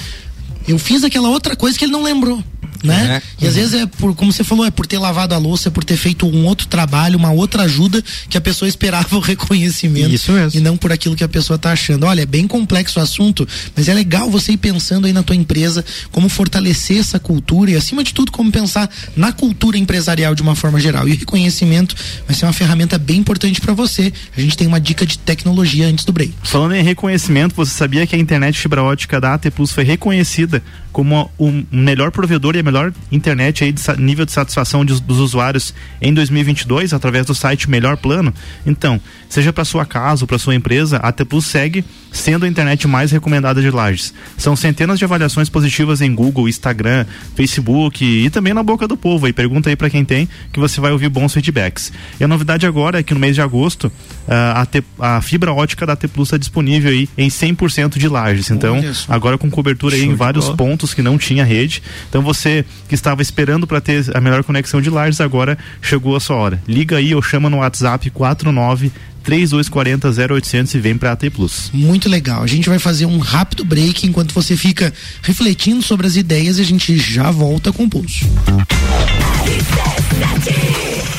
eu fiz aquela outra coisa que ele não lembrou. Né? É. E às vezes é por, como você falou, é por ter lavado a louça, é por ter feito um outro trabalho, uma outra ajuda que a pessoa esperava o *laughs* reconhecimento Isso mesmo. e não por aquilo que a pessoa tá achando. Olha, é bem complexo o assunto, mas é legal você ir pensando aí na tua empresa como fortalecer essa cultura e acima de tudo como pensar na cultura empresarial de uma forma geral. E o reconhecimento vai ser uma ferramenta bem importante para você. A gente tem uma dica de tecnologia antes do break. Falando em reconhecimento, você sabia que a internet fibra ótica da AT Plus foi reconhecida como o melhor provedor e a melhor internet aí de nível de satisfação de- dos usuários em 2022 através do site Melhor Plano? Então, seja para sua casa ou para sua empresa, a AT Plus segue sendo a internet mais recomendada de Lages. São centenas de avaliações positivas em Google, Instagram, Facebook e também na boca do povo. Aí pergunta aí para quem tem que você vai ouvir bons feedbacks. E a novidade agora é que no mês de agosto ah, a, T- a fibra ótica da T Plus está disponível aí em 100% de Lages. Então, agora com cobertura aí Show em vários bola. pontos que não tinha rede. Então você que estava esperando para ter a melhor conexão de Lages, agora chegou a sua hora. Liga aí ou chama no WhatsApp 49 3240 0800 e vem pra AT Plus. Muito legal. A gente vai fazer um rápido break enquanto você fica refletindo sobre as ideias e a gente já volta com o pulso.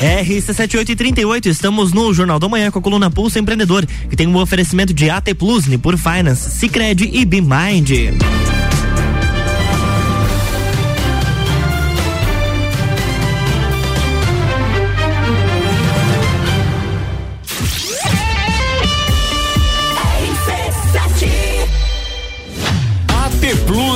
RC7838, estamos no Jornal da Manhã com a coluna Pulso Empreendedor, que tem um oferecimento de AT Plus, Nipur Finance, Cicred e BeMind.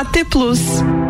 AT Plus.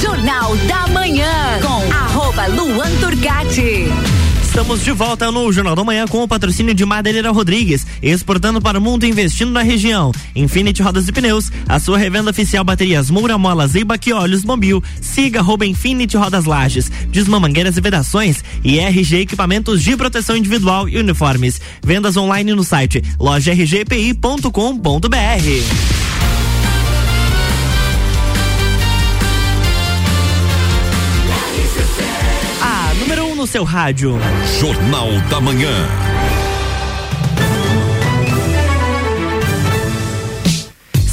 Jornal da Manhã com arroba Luan Turcati. Estamos de volta no Jornal da Manhã com o patrocínio de Madeireira Rodrigues, exportando para o mundo e investindo na região. Infinity Rodas e Pneus, a sua revenda oficial baterias Moura Molas e Olhos Mobil. Siga arroba Infinity Rodas Lages, Desmamangueiras e Vedações e RG Equipamentos de Proteção Individual e Uniformes. Vendas online no site lojargpi.com.br. no seu rádio. Jornal da Manhã.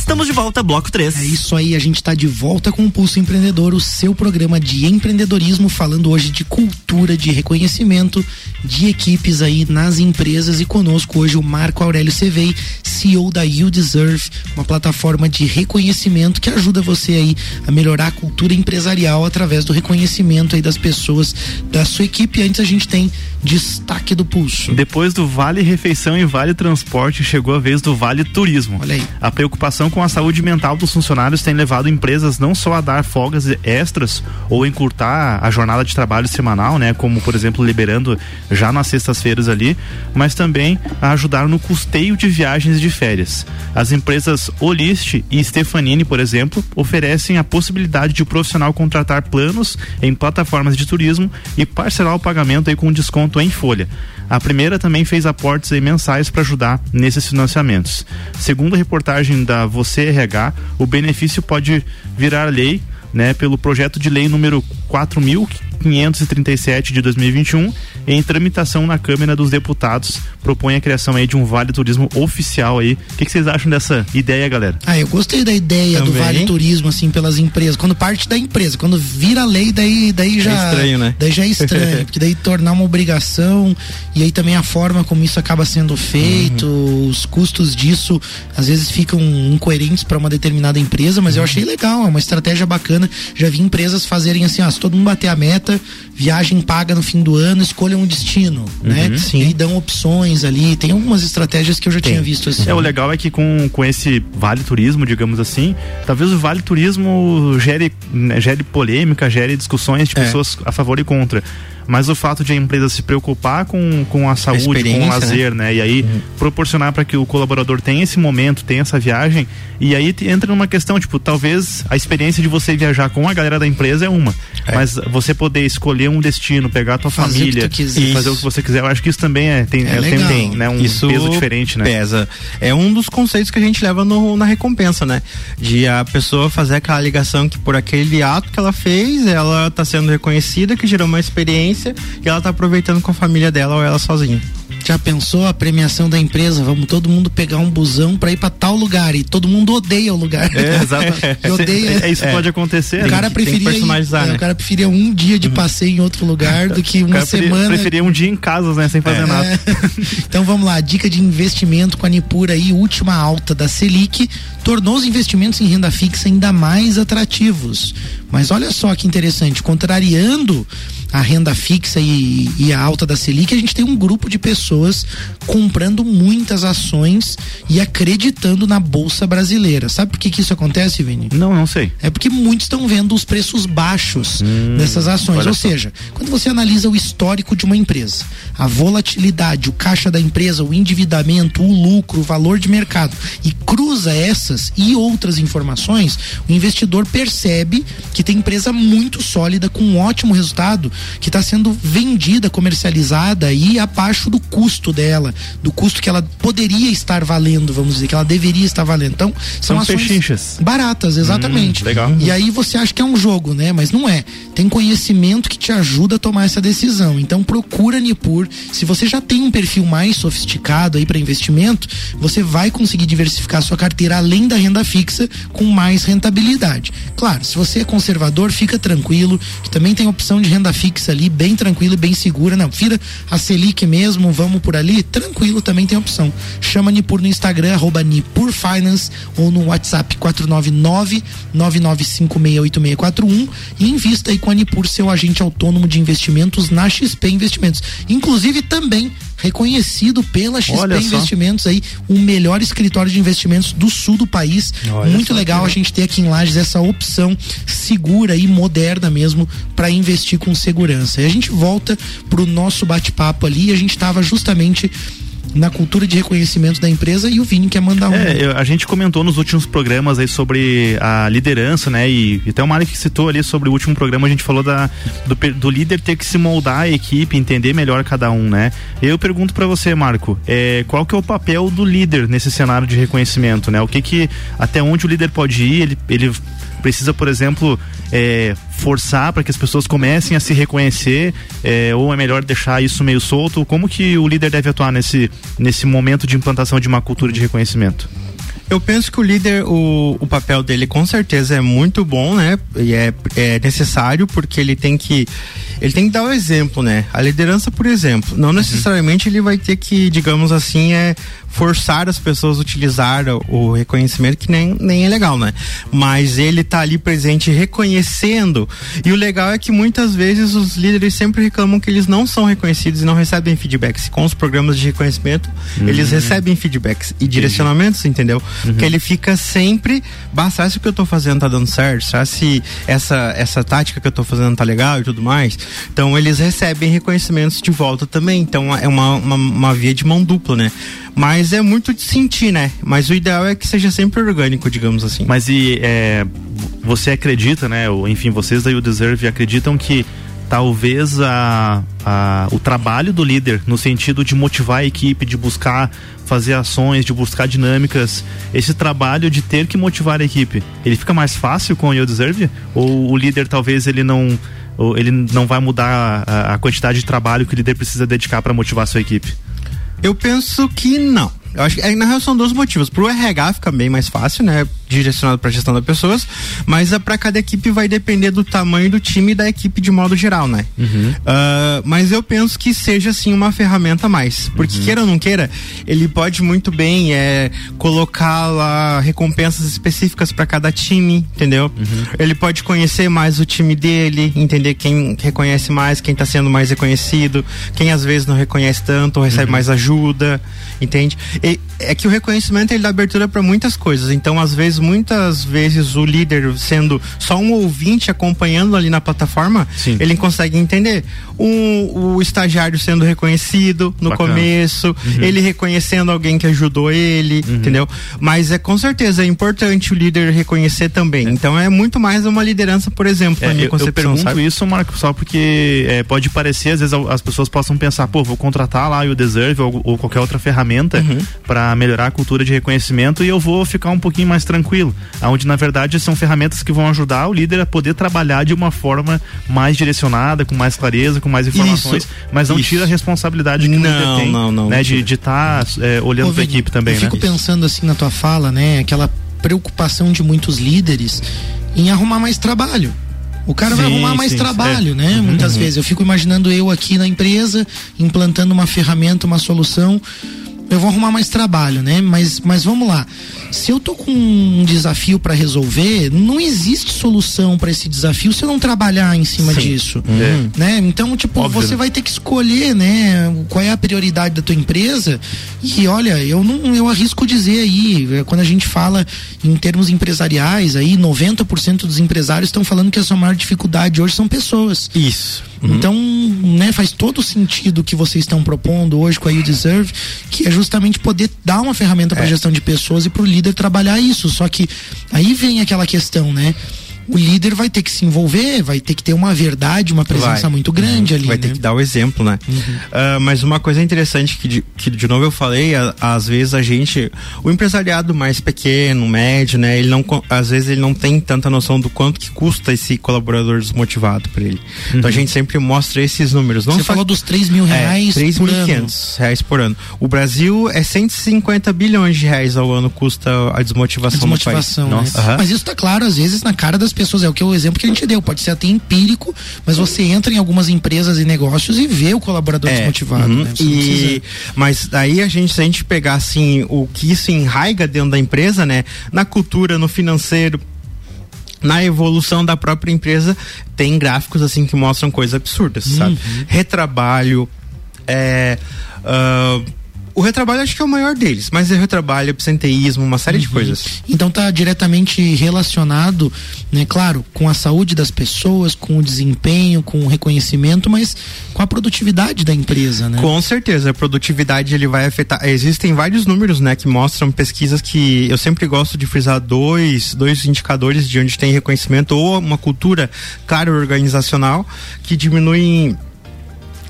Estamos de volta, bloco 3. É isso aí, a gente está de volta com o Pulso Empreendedor, o seu programa de empreendedorismo, falando hoje de cultura, de reconhecimento de equipes aí nas empresas e conosco hoje o Marco Aurélio Cevei, CEO da You Deserve, uma plataforma de reconhecimento que ajuda você aí a melhorar a cultura empresarial através do reconhecimento aí das pessoas da sua equipe. Antes a gente tem destaque do Pulso. Depois do Vale Refeição e Vale Transporte, chegou a vez do Vale Turismo. Olha aí. A preocupação com a saúde mental dos funcionários tem levado empresas não só a dar folgas extras ou encurtar a jornada de trabalho semanal, né, como por exemplo liberando já nas sextas-feiras ali, mas também a ajudar no custeio de viagens de férias. As empresas Olist e Stefanini, por exemplo, oferecem a possibilidade de o profissional contratar planos em plataformas de turismo e parcelar o pagamento aí com desconto em folha. A primeira também fez aportes mensais para ajudar nesses financiamentos. Segundo a reportagem da Você RH, o benefício pode virar lei né, pelo projeto de lei número 537 de 2021, em tramitação na Câmara dos Deputados, propõe a criação aí de um Vale Turismo oficial aí. O que, que vocês acham dessa ideia, galera? Ah, eu gostei da ideia do Também. Vale Turismo, assim, pelas empresas. Quando parte da empresa, quando vira lei, daí, daí já. É estranho, né? Daí já é estranho, *laughs* porque daí tornar uma obrigação e aí também a forma como isso acaba sendo feito, Uhum. os custos disso às vezes ficam incoerentes para uma determinada empresa, mas eu Uhum. achei legal, é uma estratégia bacana. Já vi empresas fazerem assim, ó, se todo mundo bater a meta, viagem paga no fim do ano, escolha um destino, né? Uhum. E dão opções ali, tem algumas estratégias que eu já tinha visto assim. É, o legal é que com, com esse Vale Turismo, digamos assim, talvez o Vale Turismo gere, né, gere polêmica, gere discussões de É. pessoas a favor e contra. Mas o fato de a empresa se preocupar com, com a saúde, com o experiência, lazer, né? E aí proporcionar para que o colaborador tenha esse momento, tenha essa viagem. E aí entra numa questão, tipo, talvez a experiência de você viajar com a galera da empresa é uma. Mas você poder escolher um destino, pegar a tua Fazer família e fazer o que você quiser, eu acho que isso também é, tem, É é, tem, tem, né, um Isso peso diferente, né? Pesa. É um dos conceitos que a gente leva no- na recompensa, né? De a pessoa fazer aquela ligação que por aquele ato que ela fez, ela tá sendo reconhecida, que gerou uma experiência e ela tá aproveitando com a família dela ou ela sozinha. Já pensou a premiação da empresa? Vamos todo mundo pegar um busão pra ir pra tal lugar e todo mundo odeia o lugar. É, exatamente. *laughs* E odeia. É, isso pode acontecer. O cara preferia ir- é, O cara preferia um dia de passeio em outro lugar do que *laughs* uma semana. preferia um dia em casa, né? Sem fazer É. nada. *laughs* Então vamos lá, dica de investimento com a Nipur aí, última alta da Selic, tornou os investimentos em renda fixa ainda mais atrativos. Mas olha só que interessante, contrariando a renda fixa e, e a alta da Selic, a gente tem um grupo de pessoas comprando muitas ações e acreditando na bolsa brasileira. Sabe por que, que isso acontece, Vini? Não, não sei. É porque muitos estão vendo os preços baixos dessas ações. Ou seja, quando você analisa o histórico de uma empresa, a volatilidade, o caixa da empresa, o endividamento, o lucro, o valor de mercado e cruza essas e outras informações, o investidor percebe que tem empresa muito sólida com um ótimo resultado que está sendo vendida, comercializada e abaixo do custo dela, do custo que ela poderia estar valendo, vamos dizer, que ela deveria estar valendo. Então, são, São ações pechinchas. baratas, exatamente. Hum, legal. E aí você acha que é um jogo, né? Mas não é. Tem conhecimento que te ajuda a tomar essa decisão. Então procura Nipur. Se você já tem um perfil mais sofisticado aí para investimento, você vai conseguir diversificar sua carteira além da renda fixa com mais rentabilidade. Claro, se você é conservador, fica tranquilo, que também tem opção de renda fixa ali, bem tranquilo e bem segura. Não, fira a Selic mesmo, vamos por ali, tranquilo, também tem opção. Chama Nipur no Instagram, arroba Nipur Finance ou no WhatsApp 499 99568641 e invista aí com a Nipur, seu agente autônomo de investimentos na XP Investimentos. Inclusive também reconhecido pela XP Olha só. Investimentos aí, o melhor escritório de investimentos do sul do país. Olha Muito só legal que a gente ter aqui em Lages essa opção segura e moderna mesmo para investir com segurança. E a gente volta pro nosso bate-papo ali, a gente estava justamente na cultura de reconhecimento da empresa e o Vini quer mandar um. É, eu- a gente comentou nos últimos programas aí sobre a liderança, né? E, e até o Mário que citou ali sobre o último programa, a gente falou da, do, do líder ter que se moldar a equipe, entender melhor cada um, né? Eu pergunto pra você, Marco, é, qual que é o papel do líder nesse cenário de reconhecimento, né? O que que, até onde o líder pode ir, ele, ele precisa, por exemplo, é, forçar para que as pessoas comecem a se reconhecer, é, ou é melhor deixar isso meio solto? Como que o líder deve atuar nesse, nesse momento de implantação de uma cultura de reconhecimento? Eu penso que o líder, o, o papel dele com certeza é muito bom, né? E é, é necessário porque ele tem que ele tem que dar o exemplo, né? A liderança, por exemplo, não necessariamente ele vai ter que, digamos assim, é forçar as pessoas a utilizar o, reconhecimento que nem, nem é legal, né? Mas ele tá ali presente reconhecendo. E o legal é que muitas vezes os líderes sempre reclamam que eles não são reconhecidos e não recebem feedbacks. Com os programas de reconhecimento, eles recebem feedbacks e direcionamentos, entendeu? Que ele fica sempre, será se o que eu tô fazendo tá dando certo? Se essa, essa tática que eu tô fazendo tá legal e tudo mais? Então eles recebem reconhecimentos de volta também. Então é uma, uma, uma via de mão dupla, né? Mas é muito de sentir, né? Mas o ideal é que seja sempre orgânico, digamos assim. Mas e é, você acredita, né? Enfim, vocês da You Deserve acreditam que talvez a, a, o trabalho do líder no sentido de motivar a equipe, de buscar fazer ações, de buscar dinâmicas, esse trabalho de ter que motivar a equipe, ele fica mais fácil com o You Deserve? Ou o líder talvez ele não ele não vai mudar a, a quantidade de trabalho que o líder precisa dedicar para motivar a sua equipe? Eu penso que não. Eu acho que é, na real são dois motivos. Pro RH fica bem mais fácil, né? Direcionado para gestão das pessoas, mas é para cada equipe vai depender do tamanho do time e da equipe de modo geral, né? Uhum. Uh, mas eu penso que seja assim uma ferramenta a mais, porque Uhum. queira ou não queira, ele pode muito bem é colocar lá recompensas específicas para cada time, entendeu? Uhum. Ele pode conhecer mais o time dele, entender quem reconhece mais, quem tá sendo mais reconhecido, quem às vezes não reconhece tanto, ou Uhum. recebe mais ajuda, entende? E é que o reconhecimento ele dá abertura para muitas coisas. Então, às vezes, muitas vezes o líder sendo só um ouvinte acompanhando ali na plataforma, ele consegue entender. Um, o estagiário sendo reconhecido no Bacana. começo, Uhum. ele reconhecendo alguém que ajudou ele, entendeu? Mas é com certeza é importante o líder reconhecer também. Então é muito mais uma liderança, por exemplo, É, na minha eu, eu concepção, pergunto sabe? isso, Marco, só porque é, pode parecer, às vezes as pessoas possam pensar, pô, vou contratar lá o Deserve ou, ou qualquer outra ferramenta Uhum. para melhorar a cultura de reconhecimento e eu vou ficar um pouquinho mais tranquilo. Onde na verdade são ferramentas que vão ajudar o líder a poder trabalhar de uma forma mais direcionada, com mais clareza, com mais informações, Isso, mas não isso. tira a responsabilidade que o líder Não, tem, não, não, né, não de estar olhando Ô, para a equipe também, eu né? fico pensando assim na tua fala, né? Aquela preocupação de muitos líderes em arrumar mais trabalho. O cara vai Sim, arrumar mais sim, trabalho, é. né? Uhum, Muitas uhum. vezes. Eu fico imaginando eu aqui na empresa, implantando uma ferramenta, uma solução. Eu vou arrumar mais trabalho, né? Mas, mas vamos lá. Se eu tô com um desafio para resolver, não existe solução para esse desafio se eu não trabalhar em cima Sim. disso, É. né? Então, tipo, Óbvio, você né? vai ter que escolher, né? Qual é a prioridade da tua empresa? E olha, eu não, eu arrisco dizer aí, eh, quando a gente fala em termos empresariais, aí 90% dos empresários estão falando que a sua maior dificuldade hoje são pessoas. Isso. Então, né, faz todo sentido o que vocês estão propondo hoje com a You Deserve, que é justamente poder dar uma ferramenta para gestão de pessoas e para o líder trabalhar isso. Só que aí vem aquela questão, né? O líder vai ter que se envolver, vai ter que ter uma verdade, uma presença Vai. muito grande Uhum. ali. Vai né? ter que dar o exemplo, né? Ah, mas uma coisa interessante que de, que de novo eu falei, a- às vezes a gente, o empresariado mais pequeno, médio, né? Ele não, às vezes ele não tem tanta noção do quanto que custa esse colaborador desmotivado para ele. Então a gente sempre mostra esses números. Não Você só- falou dos 3 mil reais é, por ano. 3.500 reais por ano. O Brasil é 150 bilhões de reais ao ano custa a desmotivação, desmotivação, no né? país. Nossa. Aham. Mas isso tá claro, às vezes, na cara das pessoas. É o que o exemplo que a gente deu. Pode ser até empírico, mas você entra em algumas empresas e negócios e vê o colaborador É, desmotivado. uhum. né? Você E, mas daí a gente, se a gente pegar assim, o que isso enraiga dentro da empresa, né? Na cultura, no financeiro, na evolução da própria empresa, tem gráficos assim que mostram coisas absurdas, sabe? Retrabalho, é. ah, o retrabalho acho que é o maior deles, mas é retrabalho, absenteísmo, uma série de coisas. Então tá diretamente relacionado, né, claro, com a saúde das pessoas, com o desempenho, com o reconhecimento, mas com a produtividade da empresa, né? Com certeza, a produtividade ele vai afetar. Existem vários números, né, que mostram pesquisas que eu sempre gosto de frisar dois, dois indicadores de onde tem reconhecimento ou uma cultura, claro, organizacional, que diminui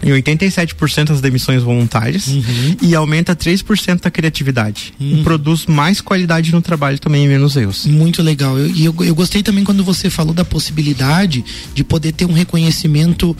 em em 87% as demissões voluntárias e aumenta 3% a criatividade. E produz mais qualidade no trabalho também e menos erros. Muito legal. Eu- E eu, eu, gostei também quando você falou da possibilidade de poder ter um reconhecimento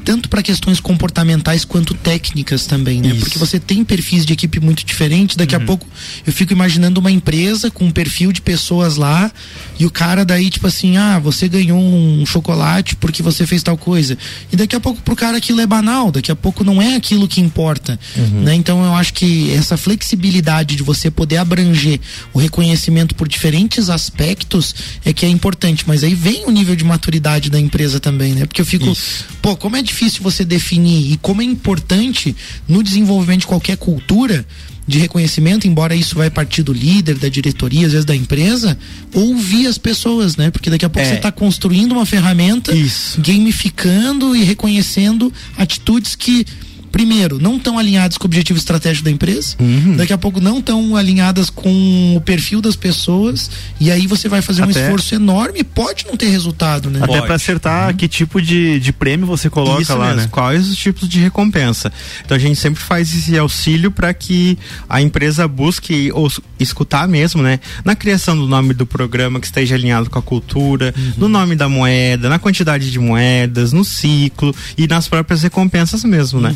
tanto para questões comportamentais quanto técnicas também, né? Porque você tem perfis de equipe muito diferentes. Daqui a pouco eu fico imaginando uma empresa com um perfil de pessoas lá e o cara daí tipo assim, ah, você ganhou um chocolate porque você fez tal coisa. E daqui a pouco pro cara aquilo é banal, daqui a pouco não é aquilo que importa, né? Então eu acho que essa flexibilidade de você poder abranger o reconhecimento por diferentes aspectos é que é importante, mas aí vem o nível de maturidade da empresa também, né? Porque eu fico, pô, como é difícil você definir e como é importante no desenvolvimento de qualquer cultura de reconhecimento, embora isso vai partir do líder, da diretoria, às vezes da empresa, ouvir as pessoas, né? Porque daqui a pouco É. você está construindo uma ferramenta, gamificando e reconhecendo atitudes que primeiro, não estão alinhadas com o objetivo estratégico da empresa, daqui a pouco não estão alinhadas com o perfil das pessoas, e aí você vai fazer um Até- esforço enorme e pode não ter resultado, né? Até pra acertar que tipo de, de prêmio você coloca Isso lá, mesmo, né? quais os tipos de recompensa. Então a gente sempre faz esse auxílio para que a empresa busque ou escutar mesmo, né? Na criação do nome do programa que esteja alinhado com a cultura, no nome da moeda, na quantidade de moedas, no ciclo e nas próprias recompensas mesmo, né?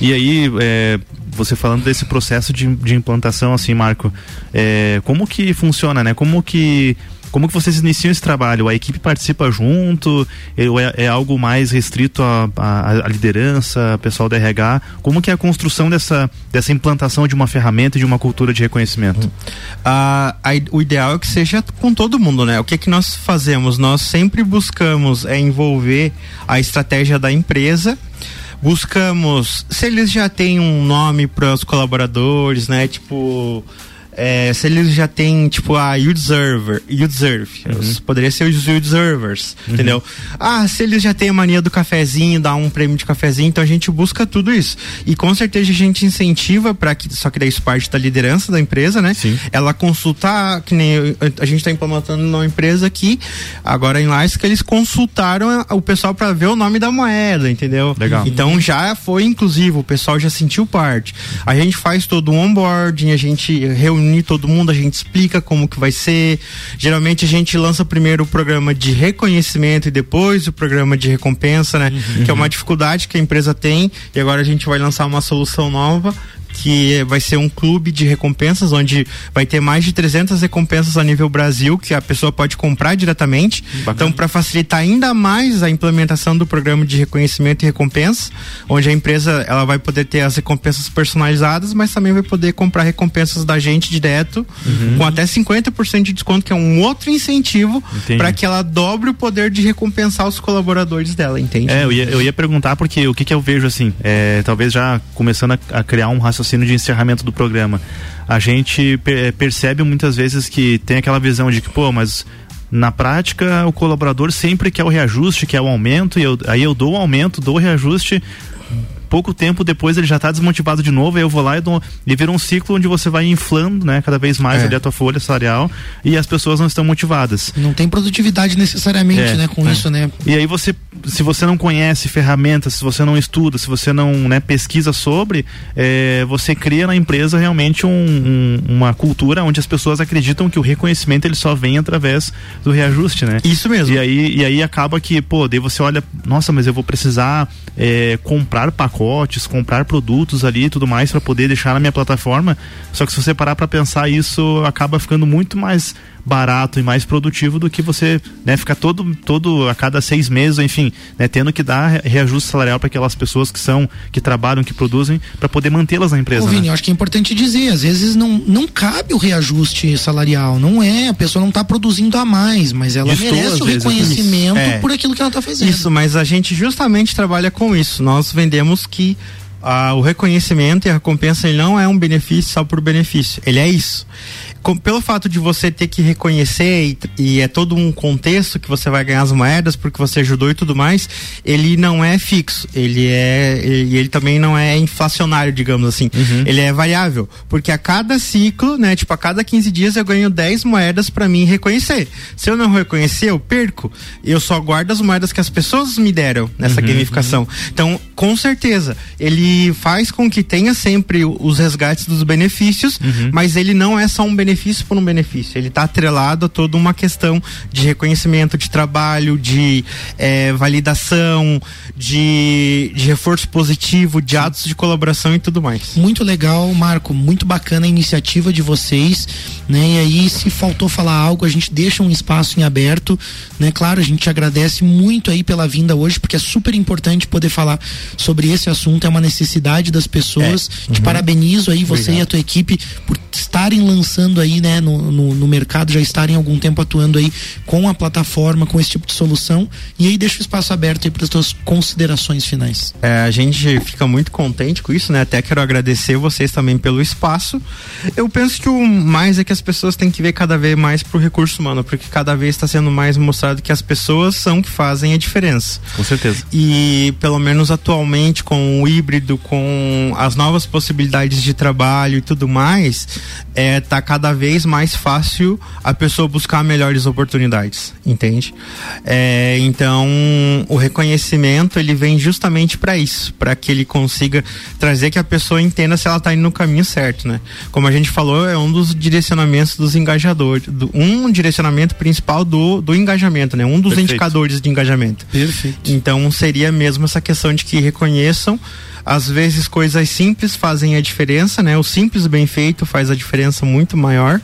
E aí, é, você falando desse processo de, de implantação, assim, Marco, é, como que funciona, né? Como que como que vocês iniciam esse trabalho? A equipe participa junto? É, é, é algo mais restrito à, liderança, pessoal da RH? Como que é a construção dessa, dessa implantação de uma ferramenta e de uma cultura de reconhecimento? a- a- o ideal é que seja com todo mundo, né? O que que nós fazemos? Nós sempre buscamos é envolver a estratégia da empresa. Buscamos, se eles já têm um nome para os colaboradores, né? Tipo, é, se eles já têm, tipo, a Userver, Userve, poderia ser os Uservers, entendeu? Ah, se eles já têm a mania do cafezinho, dar um prêmio de cafezinho, então a gente busca tudo isso. E com certeza a gente incentiva para que, só que daí isso parte da liderança da empresa, né? Ela consultar, que nem a gente está implementando numa empresa aqui, agora em Lais, que eles consultaram o pessoal para ver o nome da moeda, entendeu? Legal. Então já foi inclusivo, o pessoal já sentiu parte. A gente faz todo um onboarding, a gente reúne todo mundo, a gente explica como que vai ser. Geralmente a gente lança primeiro o programa de reconhecimento e depois o programa de recompensa, né? Que é uma dificuldade que a empresa tem e agora a gente vai lançar uma solução nova que vai ser um clube de recompensas onde vai ter mais de 300 recompensas a nível Brasil que a pessoa pode comprar diretamente. Então, para facilitar ainda mais a implementação do programa de reconhecimento e recompensa, onde a empresa ela vai poder ter as recompensas personalizadas, mas também vai poder comprar recompensas da gente direto Uhum. com até 50% de desconto, que é um outro incentivo para que ela dobre o poder de recompensar os colaboradores dela, entende? É, eu ia, eu ia perguntar porque o que, que eu vejo assim, é, talvez já começando a, a criar um raciocínio de encerramento do programa. A gente per- percebe muitas vezes que tem aquela visão de que, pô, mas na prática o colaborador sempre quer o reajuste, quer o aumento, e eu, aí eu dou o aumento, dou o reajuste. Pouco tempo depois ele já está desmotivado de novo, aí eu vou lá e dou. Vira um ciclo onde você vai inflando, né, cada vez mais É. ali a tua folha salarial e as pessoas não estão motivadas. Não tem produtividade necessariamente, É, né, com é. isso, né? E aí você, se você não conhece ferramentas, se você não estuda, se você não né, pesquisa sobre, é, você cria na empresa realmente um- um- uma cultura onde as pessoas acreditam que o reconhecimento ele só vem através do reajuste, né? Isso mesmo. E aí, e aí acaba que, pô, daí você olha, nossa, mas eu vou precisar é, comprar pacotes, comprar produtos ali e tudo mais para poder deixar na minha plataforma. Só que se você parar para pensar isso, acaba ficando muito mais barato e mais produtivo do que você né, ficar todo, todo a cada seis meses, enfim, né, tendo que dar re- reajuste salarial para aquelas pessoas que são, que trabalham, que produzem, para poder mantê-las na empresa. Ô, Vini, né? eu acho que é importante dizer, às vezes não, não cabe o reajuste salarial, não é, a pessoa não está produzindo a mais, mas ela merece o vezes, reconhecimento. É. por aquilo que ela está fazendo. Isso, mas a gente justamente trabalha com isso. Nós vendemos que ah, o reconhecimento e a recompensa ele não é um benefício só por benefício. Ele é isso. Com- pelo fato de você ter que reconhecer e, e é todo um contexto que você vai ganhar as moedas porque você ajudou e tudo mais, ele não é fixo. Ele é e ele também não é inflacionário, digamos assim. Ele é variável, porque a cada ciclo, né, tipo a cada 15 dias eu ganho 10 moedas para mim reconhecer. Se eu não reconhecer, eu perco. Eu só guardo as moedas que as pessoas me deram nessa Uhum, gamificação. Então, com certeza, ele faz com que tenha sempre os resgates dos benefícios, Uhum. mas ele não é só um benefício por um benefício. Ele está atrelado a toda uma questão de reconhecimento de trabalho, de eh, validação, de, de reforço positivo, de atos de colaboração e tudo mais. Muito legal, Marco. Muito bacana a iniciativa de vocês, né? E aí, se faltou falar algo, a gente deixa um espaço em aberto, né? Claro, a gente agradece muito aí pela vinda hoje, porque é super importante poder falar sobre esse assunto, é uma necessidade das pessoas. Te Uhum. parabenizo aí, você Obrigado. e a tua equipe, por estarem lançando aí, né, no, no, no mercado, já estarem há algum tempo atuando aí com a plataforma, com esse tipo de solução. E aí, deixa o espaço aberto aí para as tuas considerações finais. É, a gente fica muito contente com isso, né? Até quero agradecer vocês também pelo espaço. Eu penso que o mais é que as pessoas têm que ver cada vez mais pro recurso humano, porque cada vez está sendo mais mostrado que as pessoas são que fazem a diferença. Com certeza. E pelo menos atualmente atualmente com o híbrido, com as novas possibilidades de trabalho e tudo mais, é, tá cada vez mais fácil a pessoa buscar melhores oportunidades, entende? É, então, o reconhecimento ele vem justamente para isso, para que ele consiga trazer que a pessoa entenda se ela está indo no caminho certo, né? Como a gente falou, é um dos direcionamentos dos engajadores, do, um direcionamento principal do, do engajamento, né? Um dos Perfeito. indicadores de engajamento. Perfeito. Então seria mesmo essa questão de que reconheçam às vezes coisas simples fazem a diferença, né? O simples bem feito faz a diferença muito maior.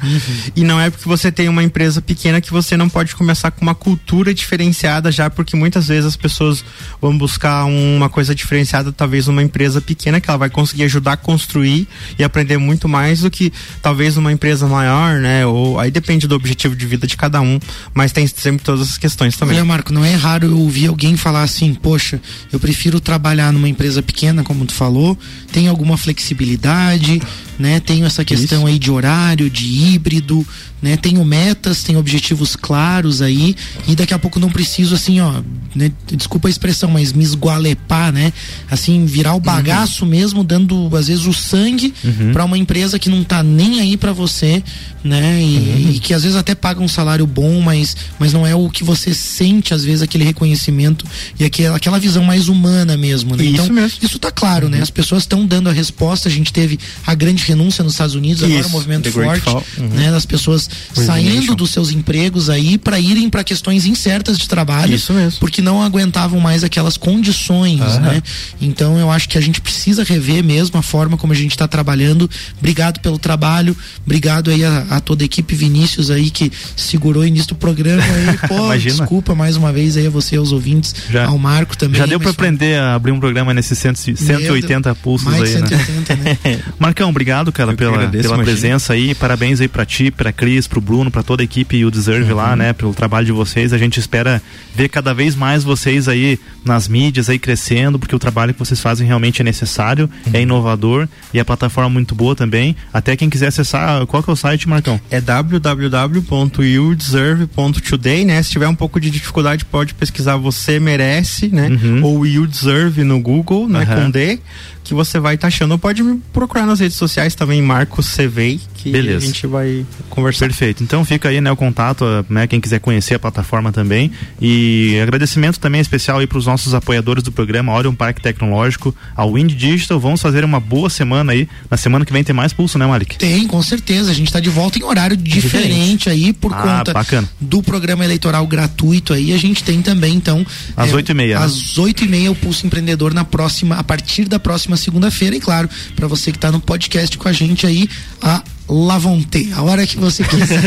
E não é porque você tem uma empresa pequena que você não pode começar com uma cultura diferenciada já, porque muitas vezes as pessoas vão buscar uma coisa diferenciada, talvez numa empresa pequena que ela vai conseguir ajudar a construir e aprender muito mais do que talvez numa empresa maior, né? Ou aí depende do objetivo de vida de cada um, mas tem sempre todas essas questões também. Olha, Marco, não é raro eu ouvir alguém falar assim, poxa, eu prefiro trabalhar numa empresa pequena, como tu falou, tem alguma flexibilidade, né? Tenho essa questão aí de horário, de híbrido, né? Tenho metas, tenho objetivos claros aí e daqui a pouco não preciso assim, ó, né? desculpa a expressão, mas me esgualepar, né? Assim, virar o bagaço mesmo, dando às vezes o sangue Uhum. pra uma empresa que não tá nem aí pra você, né? E, e que às vezes até paga um salário bom, mas, mas não é o que você sente, às vezes, aquele reconhecimento e aquela, aquela visão mais humana mesmo, né? Isso então, mesmo. isso tá claro, né? As pessoas estão dando a resposta. A gente teve a grande renúncia nos Estados Unidos, agora Isso, um movimento forte. Uhum. né? Das pessoas saindo dos seus empregos aí para irem para questões incertas de trabalho. Isso mesmo. Porque não aguentavam mais aquelas condições, Aham. né? Então eu acho que a gente precisa rever mesmo a forma como a gente está trabalhando. Obrigado pelo trabalho, obrigado aí a, a toda a equipe Vinícius aí que segurou o início do programa aí. *laughs* Pô, desculpa mais uma vez aí a você, aos ouvintes, Já- ao Marco também. Já deu mas pra foi- aprender a abrir um programa nesses 100, 180 pulsos mais aí, de né? 180, né? *laughs* Marcão, obrigado, cara, Eu que pela, agradeço, pela imagina. presença aí. Parabéns aí pra ti, pra Cris, pro Bruno, pra toda a equipe e o Deserve Uhum. lá, né? Pelo trabalho de vocês. A gente espera ver cada vez mais vocês aí nas mídias aí crescendo, porque o trabalho que vocês fazem realmente é necessário, é Uhum. inovador e a plataforma é muito boa também. Até quem quiser acessar, qual que é o site, Marcão? é www.youdeserve.today, né? Se tiver um pouco de dificuldade, pode pesquisar Você Merece, né? Ou You Deserve no Google, né? Com D, que você vai estar achando. Ou pode me procurar nas redes sociais também, Marcos Cevei, que Beleza. a gente vai conversar. Perfeito. Então fica aí, né, o contato, eh, né, quem quiser conhecer a plataforma também. E agradecimento também especial aí para os nossos apoiadores do programa Orion Parque Tecnológico, a Wind Digital. Vamos fazer uma boa semana aí. Na semana que vem tem mais pulso, né, Malik? Tem, com certeza. A gente está de volta em horário diferente aí por Ah, conta bacana. do programa eleitoral gratuito aí. A gente tem também, então. Às é, oito e meia, né? Às oito e meia o Pulso Empreendedor na próxima, a partir da próxima segunda-feira. E claro, para você que está no podcast com a gente aí, a Lavonte, a hora que você quiser.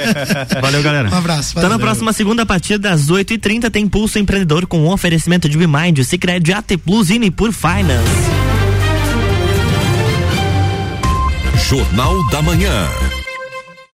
*laughs* Valeu, galera. Um abraço. Então na valeu. próxima segunda, a partir das 8h30, tem Pulso Empreendedor com um oferecimento de Bimind, Cicred, AT Plus e Nipur Finance. Jornal da Manhã.